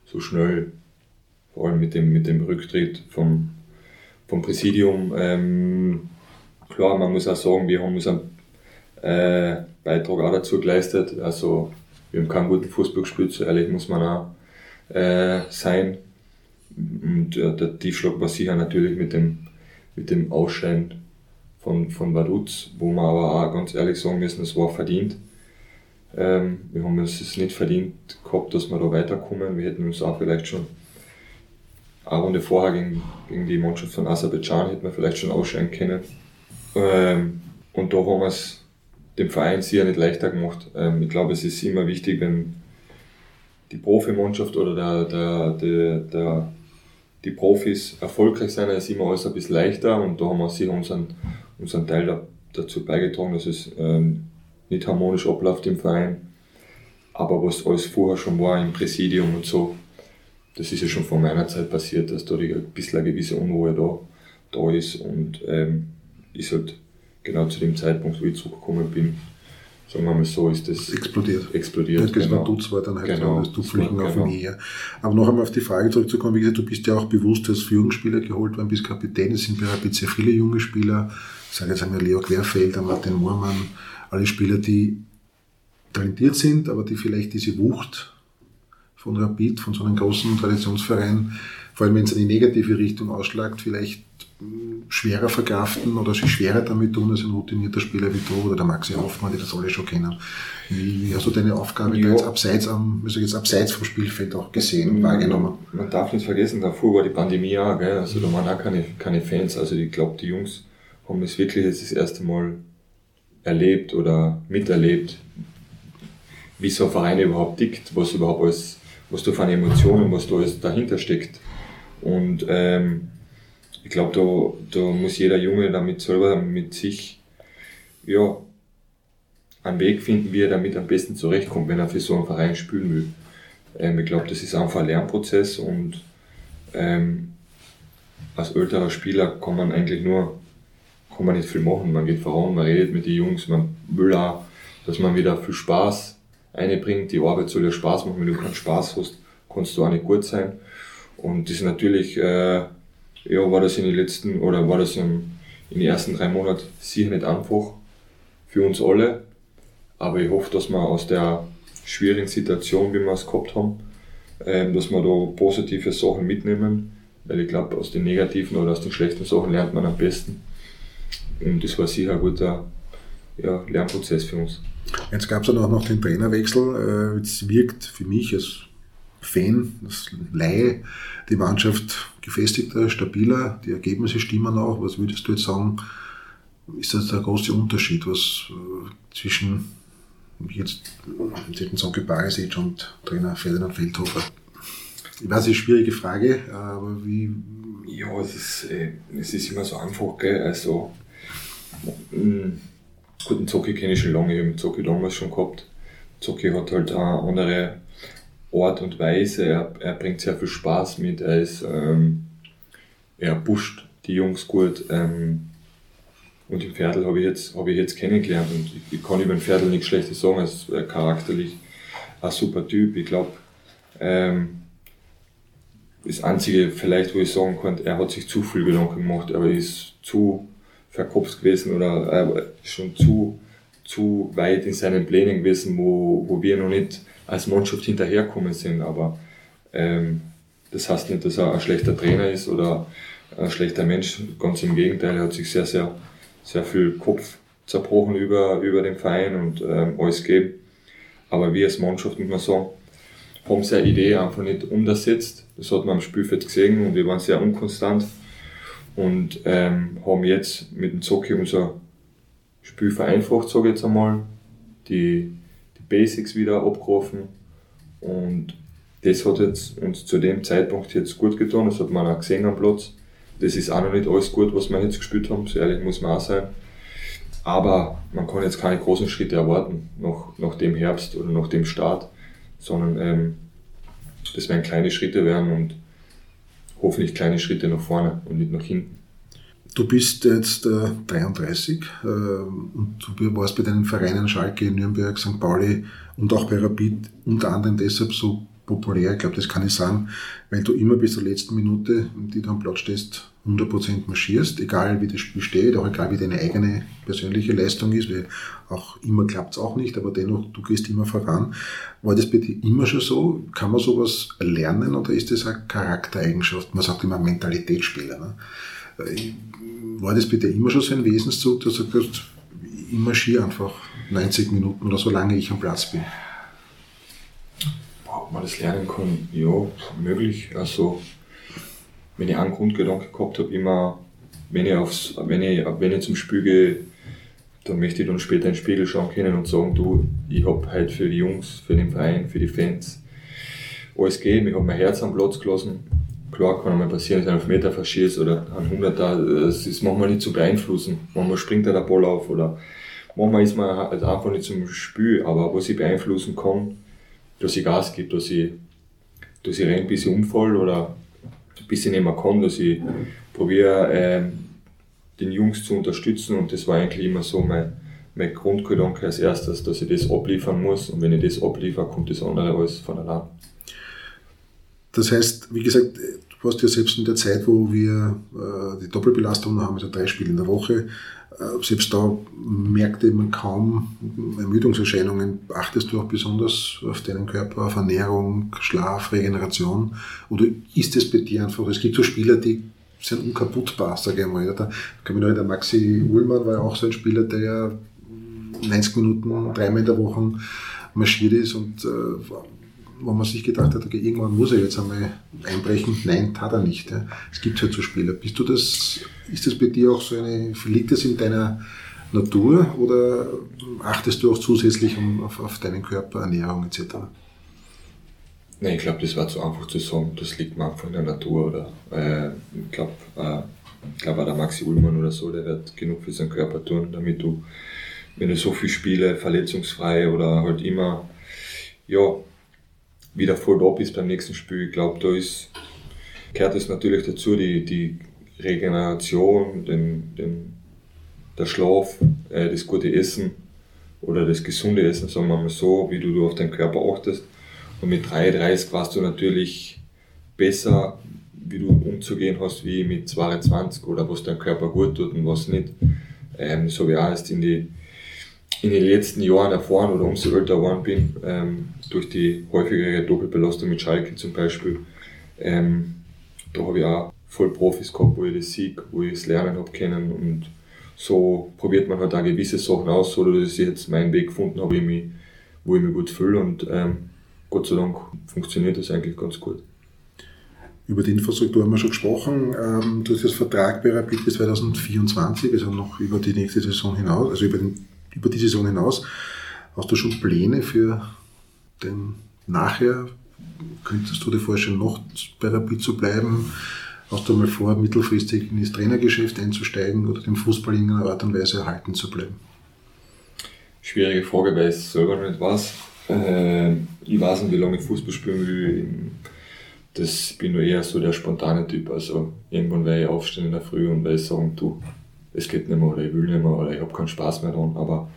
so schnell, vor allem mit dem, mit dem Rücktritt vom, vom Präsidium. Ähm, klar, man muss auch sagen, wir haben unseren äh, Beitrag auch dazu geleistet. Also wir haben keinen guten Fußball gespielt, so ehrlich muss man auch äh, sein. Und äh, der Tiefschlag war sicher natürlich mit dem, mit dem Ausscheiden von, von Vaduz, wo wir aber auch ganz ehrlich sagen müssen, es war verdient. Ähm, wir haben es nicht verdient gehabt, dass wir da weiterkommen. Wir hätten uns auch vielleicht schon eine Runde vorher gegen, gegen die Mannschaft von Aserbaidschan hätten wir vielleicht schon ausscheiden können. Ähm, und da haben wir es dem Verein sicher nicht leichter gemacht. Ähm, ich glaube, es ist immer wichtig, wenn die Profimannschaft oder der, der, der, der, die Profis erfolgreich sind, ist immer alles ein bisschen leichter und da haben wir sicher unseren unseren Teil da, dazu beigetragen, dass es ähm, nicht harmonisch abläuft im Verein. Aber was alles vorher schon war im Präsidium und so, das ist ja schon vor meiner Zeit passiert, dass da ein bisschen eine gewisse Unruhe da, da ist und ähm, ist halt genau zu dem Zeitpunkt, wo ich zurückgekommen bin, sagen wir mal so, ist das explodiert. explodiert das genau. Dutz war dann halt genau. das Tupfligen auf genau. Nähe. Aber noch einmal auf die Frage zurückzukommen, wie gesagt, du bist ja auch bewusst als Führungsspieler geholt worden, bist Kapitän, es sind Rapid sehr viele junge Spieler, ich sage jetzt einmal Leo Querfelder, Martin Moormann, alle Spieler, die talentiert sind, aber die vielleicht diese Wucht von Rapid, von so einem großen Traditionsverein, vor allem wenn es in die negative Richtung ausschlagt, vielleicht hm, schwerer verkraften oder sich schwerer damit tun als ein routinierter Spieler wie du oder der Maxi Hoffmann, die das alle schon kennen. Wie, wie hast du deine Aufgabe ja. jetzt abseits, am, also jetzt abseits vom Spielfeld auch gesehen und wahrgenommen? Man darf nicht vergessen, davor war die Pandemie gell? also da waren auch keine, keine Fans, also ich glaube, die Jungs haben es wirklich jetzt das erste Mal erlebt oder miterlebt, wie so ein Verein überhaupt tickt, was überhaupt alles, was da für eine Emotionen, was da alles dahinter steckt. Und ähm, ich glaube, da, da muss jeder Junge damit selber mit sich ja, einen Weg finden, wie er damit am besten zurechtkommt, wenn er für so einen Verein spielen will. Ähm, ich glaube, das ist einfach ein Lernprozess und ähm, als älterer Spieler kann man eigentlich nur, kann man nicht viel machen. Man geht voran, man redet mit den Jungs, man will auch, dass man wieder viel Spaß einbringt. Die Arbeit soll ja Spaß machen. Wenn du keinen Spaß hast, kannst du auch nicht gut sein. Und das ist natürlich, äh, ja, war das in den letzten, oder war das in, in den ersten drei Monaten sicher nicht einfach für uns alle. Aber ich hoffe, dass wir aus der schwierigen Situation, wie wir es gehabt haben, äh, dass wir da positive Sachen mitnehmen. Weil ich glaube, aus den negativen oder aus den schlechten Sachen lernt man am besten. Und das war sicher ein guter ja, Lernprozess für uns. Jetzt gab es dann auch noch den Trainerwechsel. Es äh, wirkt für mich als Fan, als Laie, die Mannschaft gefestigter, stabiler, die Ergebnisse stimmen auch. Was würdest du jetzt sagen, ist das der große Unterschied, was äh, zwischen jetzt zwischen Sonke Barisic und Trainer Ferdinand Feldhofer? Ich weiß, es ist eine schwierige Frage, aber wie. Ja, es ist, äh, es ist immer so einfach, gell? Also, mh, Guten Zocki kenne ich schon lange, ich habe Zocki damals schon gehabt. Zocki hat halt eine andere Art und Weise, er, er bringt sehr viel Spaß mit, er ist, ähm, er pusht die Jungs gut. Ähm, und im Pferdl habe ich, jetzt, hab ich jetzt kennengelernt und ich, ich kann über den Pferdl nichts Schlechtes sagen, er ist äh, charakterlich ein super Typ. Ich glaube, ähm, das Einzige vielleicht, wo ich sagen kann, er hat sich zu viel Gedanken gemacht, er ist zu verkopft gewesen oder äh, schon zu, zu weit in seinen Plänen gewesen, wo, wo wir noch nicht als Mannschaft hinterherkommen sind. Aber ähm, das heißt nicht, dass er ein schlechter Trainer ist oder ein schlechter Mensch. Ganz im Gegenteil, er hat sich sehr, sehr, sehr viel Kopf zerbrochen über, über den Verein und ähm, alles gegeben. Aber wir als Mannschaft, muss man sagen, haben seine Idee einfach nicht umgesetzt. Das hat man am Spielfeld gesehen und wir waren sehr unkonstant und ähm, haben jetzt mit dem Zocki unser Spiel vereinfacht, sage ich jetzt einmal, die, die Basics wieder abgerufen und das hat jetzt uns zu dem Zeitpunkt jetzt gut getan, das hat man auch gesehen am Platz. Das ist auch noch nicht alles gut, was wir jetzt gespielt haben, so ehrlich muss man auch sein. Aber man kann jetzt keine großen Schritte erwarten nach, nach dem Herbst oder nach dem Start, sondern ähm, das werden kleine Schritte werden und hoffentlich kleine Schritte nach vorne und nicht nach hinten. Du bist jetzt äh, 33 äh, und du warst bei deinen Vereinen Schalke, Nürnberg, St. Pauli und auch bei Rapid unter anderem deshalb so populär. Ich glaube, das kann ich sagen, weil du immer bis zur letzten Minute, die du am Platz stehst, 100% marschierst, egal wie das Spiel steht, auch egal wie deine eigene persönliche Leistung ist, weil auch immer klappt es auch nicht, aber dennoch, du gehst immer voran. War das bei dir immer schon so? Kann man sowas lernen oder ist das eine Charaktereigenschaft? Man sagt immer Mentalitätsspieler. Ne? Äh, war das bei dir immer schon so ein Wesenszug, dass du sagst, ich marschiere einfach 90 Minuten oder so lange ich am Platz bin? Ob man das lernen kann, ja, möglich. Also, wenn ich einen Grundgedanke gehabt habe, immer, wenn ich, aufs, wenn ich, wenn ich zum Spiel gehe, dann möchte ich dann später in den Spiegel schauen können und sagen, du, ich habe halt für die Jungs, für den Verein, für die Fans alles gegeben, ich habe mein Herz am Platz gelassen. Klar kann einmal passieren, dass einen Meter verschießt oder ein Hunderter, das ist manchmal nicht zu beeinflussen. Manchmal springt da der Ball auf oder manchmal ist man halt einfach nicht zum Spiel, aber was ich beeinflussen kann, dass ich Gas gebe, dass ich, dass ich renn, bis ich umfall oder bis ich nicht mehr kann, dass ich probiere, ähm, den Jungs zu unterstützen. Und das war eigentlich immer so mein, mein Grundgedanke als erstes, dass ich das abliefern muss. Und wenn ich das abliefere, kommt das andere alles von allein. Das heißt, wie gesagt, du hast ja selbst in der Zeit, wo wir äh, die Doppelbelastung haben, also drei Spiele in der Woche, äh, selbst da merkte man kaum Ermüdungserscheinungen. Achtest du auch besonders auf deinen Körper, auf Ernährung, Schlaf, Regeneration? Oder ist es bei dir einfach, es gibt so Spieler, die sind unkaputtbar, sage ich mal. Da kann mich noch der Maxi Ullmann war ja auch so ein Spieler, der ja 90 Minuten, dreimal in der Woche marschiert ist und äh, wo man sich gedacht hat, okay, irgendwann muss er jetzt einmal einbrechen. Nein, tat er nicht. Ja. Es gibt halt so Spieler. Bist du das, ist das bei dir auch so eine, liegt das in deiner Natur oder achtest du auch zusätzlich auf, auf deinen Körper, Ernährung etc.? Nein, ich glaube, das war zu einfach zu sagen, das liegt mir einfach in der Natur. Oder, äh, ich glaube, äh, glaub auch der Maxi Ullmann oder so, der wird genug für seinen Körper tun, damit du, wenn du so viel spiele, verletzungsfrei oder halt immer, ja, wieder voll da bist beim nächsten Spiel. Ich glaube, da ist, gehört es natürlich dazu, die, die Regeneration, den, den, der Schlaf, äh, das gute Essen oder das gesunde Essen, sagen wir mal so, wie du, du auf deinen Körper achtest. Und mit 33 warst du natürlich besser, wie du umzugehen hast, wie mit 22 oder was dein Körper gut tut und was nicht. Ähm, so wie auch erst in die in den letzten Jahren erfahren oder umso älter geworden bin, ähm, durch die häufigere Doppelbelastung mit Schalke zum Beispiel, ähm, da habe ich auch voll Profis gehabt, wo ich das Sieg, wo ich das Lernen habe können und so probiert man halt auch gewisse Sachen aus, so dass ich jetzt meinen Weg gefunden habe, wo ich mich, wo ich mich gut fühle und ähm, Gott sei Dank funktioniert das eigentlich ganz gut. Über die Infrastruktur haben wir schon gesprochen. Ähm, du hast jetzt Vertrag bei Rapid bis 2024, also noch über die nächste Saison hinaus, also über den über die Saison hinaus. Hast du schon Pläne für den Nachher? Könntest du dir vorstellen, noch bei Rapid zu bleiben? Hast du mal vor, mittelfristig in das Trainergeschäft einzusteigen oder den Fußball in einer Art und Weise erhalten zu bleiben? Schwierige Frage, weil ich selber nicht weiß. Äh, ich weiß nicht, wie lange ich Fußball spielen will. Das bin nur eher so der spontane Typ. Also irgendwann werde ich aufstehen in der Früh und werde sagen, du, es geht nicht mehr oder ich will nicht mehr oder ich habe keinen Spaß mehr dran. Aber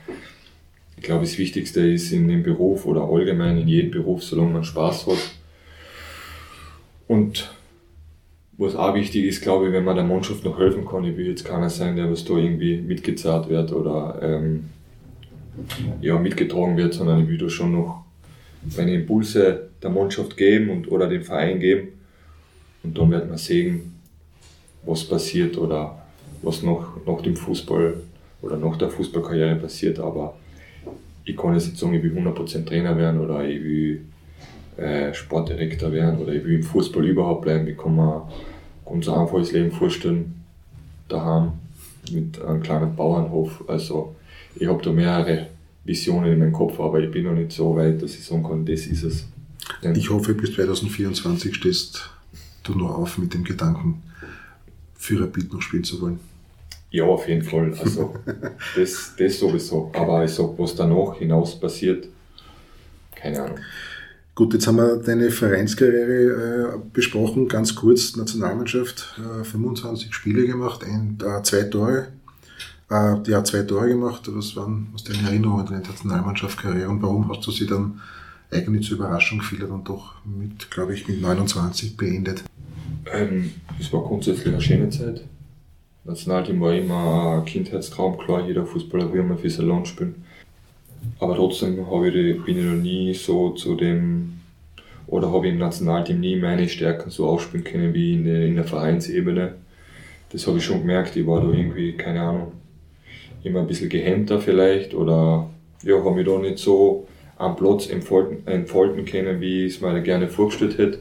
ich glaube, das Wichtigste ist in dem Beruf oder allgemein in jedem Beruf, solange man Spaß hat. Und was auch wichtig ist, glaube ich, wenn man der Mannschaft noch helfen kann, ich will jetzt keiner sein, der was da irgendwie mitgezahlt wird oder ähm, ja, mitgetragen wird, sondern ich will da schon noch meine Impulse der Mannschaft geben und, oder dem Verein geben. Und dann wird man sehen, was passiert oder was nach, nach dem Fußball oder nach der Fußballkarriere passiert, aber ich kann jetzt nicht sagen, ich will 100% Trainer werden oder ich will äh, Sportdirektor werden oder ich will im Fußball überhaupt bleiben. Ich kann mir ganz einfaches Leben vorstellen, daheim mit einem kleinen Bauernhof. Also ich habe da mehrere Visionen in meinem Kopf, aber ich bin noch nicht so weit, dass ich sagen kann, das ist es. Denn ich hoffe, bis 2024 stehst du noch auf mit dem Gedanken, Rapid noch spielen zu wollen. Ja, auf jeden Fall. Also das, das sowieso. Aber ich sag, was danach hinaus passiert, keine Ahnung. Gut, jetzt haben wir deine Vereinskarriere äh, besprochen, ganz kurz. Nationalmannschaft, äh, 25 Spiele gemacht, ein, äh, zwei Tore. Äh, ja, zwei Tore gemacht. Was waren was deine Erinnerungen an deine Nationalmannschaftskarriere und warum hast du sie dann eigentlich zur Überraschung viele dann doch mit, glaube ich, mit 29 beendet? Ähm, es war grundsätzlich eine schöne Zeit. Nationalteam war immer ein Kindheitstraum, klar, jeder Fußballer will mal für sein Land spielen. Aber trotzdem ich die, bin ich noch nie so zu dem, oder habe ich im Nationalteam nie meine Stärken so ausspielen können wie in der, in der Vereinsebene. Das habe ich schon gemerkt, ich war da irgendwie, keine Ahnung, immer ein bisschen gehemmter vielleicht oder ja, habe mich da nicht so am Platz entfalten, entfalten können, wie ich es mir gerne vorgestellt hätte.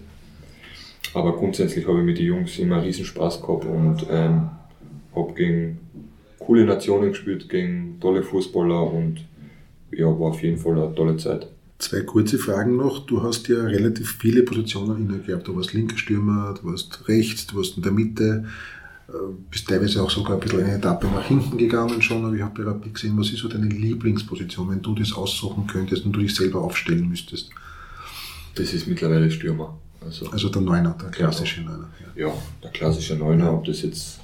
Aber grundsätzlich habe ich mit den Jungs immer riesen Spaß gehabt und ähm, habe gegen coole Nationen gespielt, gegen tolle Fußballer und ja, war auf jeden Fall eine tolle Zeit. Zwei kurze Fragen noch. Du hast ja relativ viele Positionen inne gehabt. Du warst linker Stürmer, du warst rechts, du warst in der Mitte, äh, bist teilweise auch sogar ein bisschen eine Etappe nach hinten gegangen schon, aber ich habe Rapid gesehen, was ist so deine Lieblingsposition, wenn du das aussuchen könntest und du dich selber aufstellen müsstest? Das ist mittlerweile Stürmer. Also, also der Neuner, der klassische genau. Neuner. Ja. ja, der klassische Neuner, ob das jetzt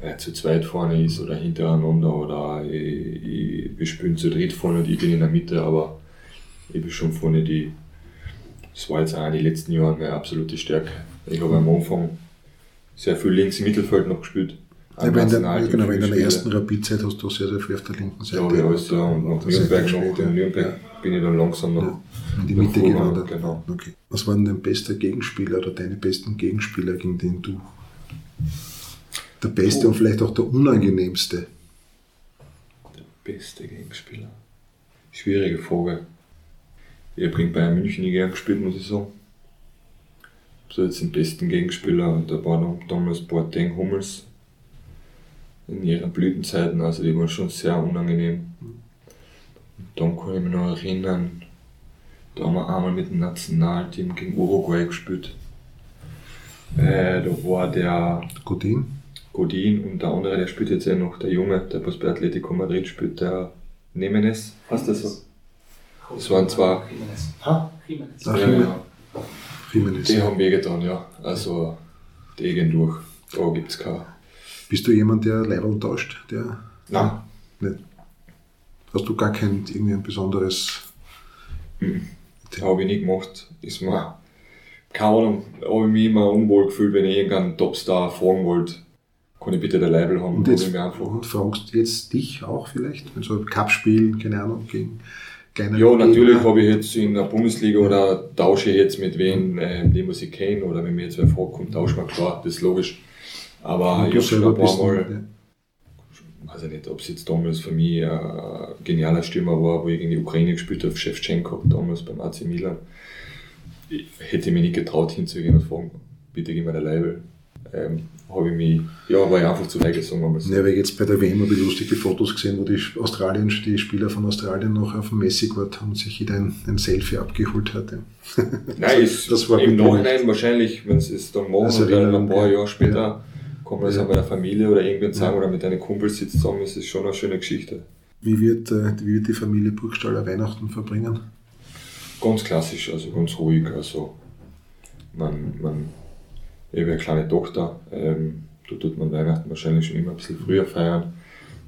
äh, zu zweit vorne ist oder hintereinander oder ich, ich, wir spielen zu dritt vorne und ich bin in der Mitte, aber ich bin schon vorne die, das war jetzt auch in den letzten Jahren meine absolute Stärke. Ich habe am Anfang sehr viel links im Mittelfeld noch gespielt. Ja, aber in der, ja, genau, in der ersten Rapid-Zeit hast du sehr, sehr viel auf der linken Seite. Ja, ja, alles, ja. Und nach Nürnberg noch, in Nürnberg ja. bin ich dann langsam noch ja, in die Mitte gewandert. Genau. Okay. Was war denn dein bester Gegenspieler oder deine besten Gegenspieler, gegen den du der beste oh. und vielleicht auch der unangenehmste? Der beste Gegenspieler? Schwierige Frage. Ich habe gegen Bayern München nie gern gespielt, muss ich sagen. So jetzt den besten Gegenspieler, da war damals Boateng Hummels in ihren Blütenzeiten, also die waren schon sehr unangenehm. Und dann kann ich mich noch erinnern, da haben wir einmal mit dem Nationalteam gegen Uruguay gespielt. Äh, da war der Godin. Godin und der andere, der spielt jetzt ja noch, der Junge, der was bei Atletico Madrid spielt, der Nemenes. Hast du das so? Das waren zwar. Ha? Jimenez. Ja, ja. Jimenez. Die haben wehgetan, ja. Also, die gehen durch. Da gibt es keine bist du jemand, der Leibel tauscht? Der, Nein. Nicht? Hast du gar kein irgendwie ein besonderes. Mhm. Habe ich nie gemacht. Ist mir, keine Ahnung, habe ich mich immer unwohl gefühlt, wenn ich irgendeinen Topstar fragen wollte, kann ich bitte der Leibel haben? Und, jetzt, und fragst jetzt dich auch vielleicht, wenn so ein Cup-Spiel, keine Ahnung, gegen kleine Ja, natürlich habe ich jetzt in der Bundesliga oder tausche ich jetzt mit wem, äh, den muss ich kennen, oder wenn mir jetzt wer fragt, kommt, tausche mal klar, das ist logisch. Aber ich habe schon ein paar Mal, ja. weiß ich nicht, ob es jetzt damals für mich ein genialer Stürmer war, wo ich gegen die Ukraine gespielt habe, Shevchenko, damals beim AC Milan. Ich hätte mich nicht getraut hinzugehen und fragen, bitte gib mir der Leibel. Ähm, habe ich mich, ja, war ich einfach zu weit gesagt. So. Ja, weil jetzt bei der WM habe ich lustige Fotos gesehen, wo die Australien, die Spieler von Australien noch auf dem Messi-Court haben und sich jeder ein, ein, Selfie abgeholt hatte. Nein, ist, das war im Nachhinein wahrscheinlich, wenn es dann machen, also dann ein paar Jahre später, ja kann man das ja. auch bei der Familie oder irgendwen sagen ja. oder mit deinen Kumpels sitzt zusammen, ist es schon eine schöne Geschichte. Wie wird, äh, wie wird die Familie Burgstaller Weihnachten verbringen? Ganz klassisch, also ganz ruhig. Also man, man, ich habe eine kleine Tochter, ähm, da tut man Weihnachten wahrscheinlich schon immer ein bisschen früher feiern.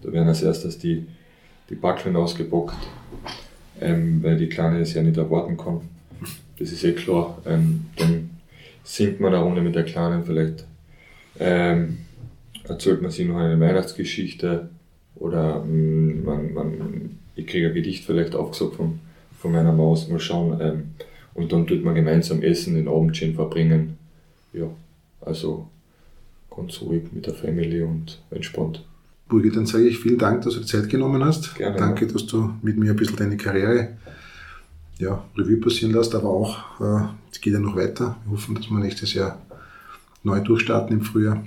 Da werden als erstes die, die Backeln ausgebockt, ähm, weil die Kleine es ja nicht erwarten kann. Das ist eh klar. Ähm, dann singt man eine Runde mit der Kleinen vielleicht ähm, erzählt man sich noch eine Weihnachtsgeschichte oder mm, man, man, ich kriege ein Gedicht vielleicht aufgesagt von, von meiner Maus, mal schauen. Ähm, und dann tut man gemeinsam essen, den Abend schön verbringen. Ja, also ganz ruhig mit der Familie und entspannt. Burgi, dann sage ich vielen Dank, dass du die Zeit genommen hast. Gerne. Danke, dass du mit mir ein bisschen deine Karriere ja, Revue passieren lässt, aber auch, äh, es geht ja noch weiter. Wir hoffen, dass wir nächstes Jahr neu durchstarten im Frühjahr.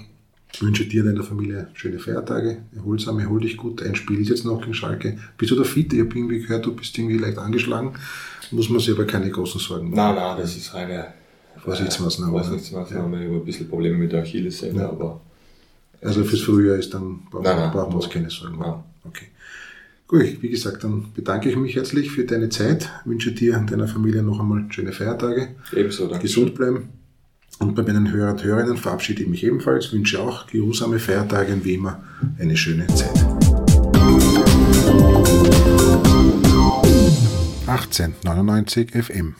Ich wünsche dir und deiner Familie schöne Feiertage, erholsam, erhol dich gut. Ein Spiel ist jetzt noch gegen Schalke. Bist du da fit? Ich habe irgendwie gehört, du bist irgendwie leicht angeschlagen. Muss man sich aber keine großen Sorgen machen. Nein, nein, das ist reine Vorsichtsmaßnahme. Vorsichtsmaßnahme. Ja. Ich habe ein bisschen Probleme mit der Achillessehne, ja. aber. Also fürs Frühjahr ist dann, brauchen wir uns keine Sorgen machen. Okay. Gut, wie gesagt, dann bedanke ich mich herzlich für deine Zeit, wünsche dir und deiner Familie noch einmal schöne Feiertage. Ebenso, danke. Gesund bleiben. Und bei meinen Hörern und Hörerinnen verabschiede ich mich ebenfalls, wünsche auch geruhsame Feiertage und wie immer eine schöne Zeit. 1899 FM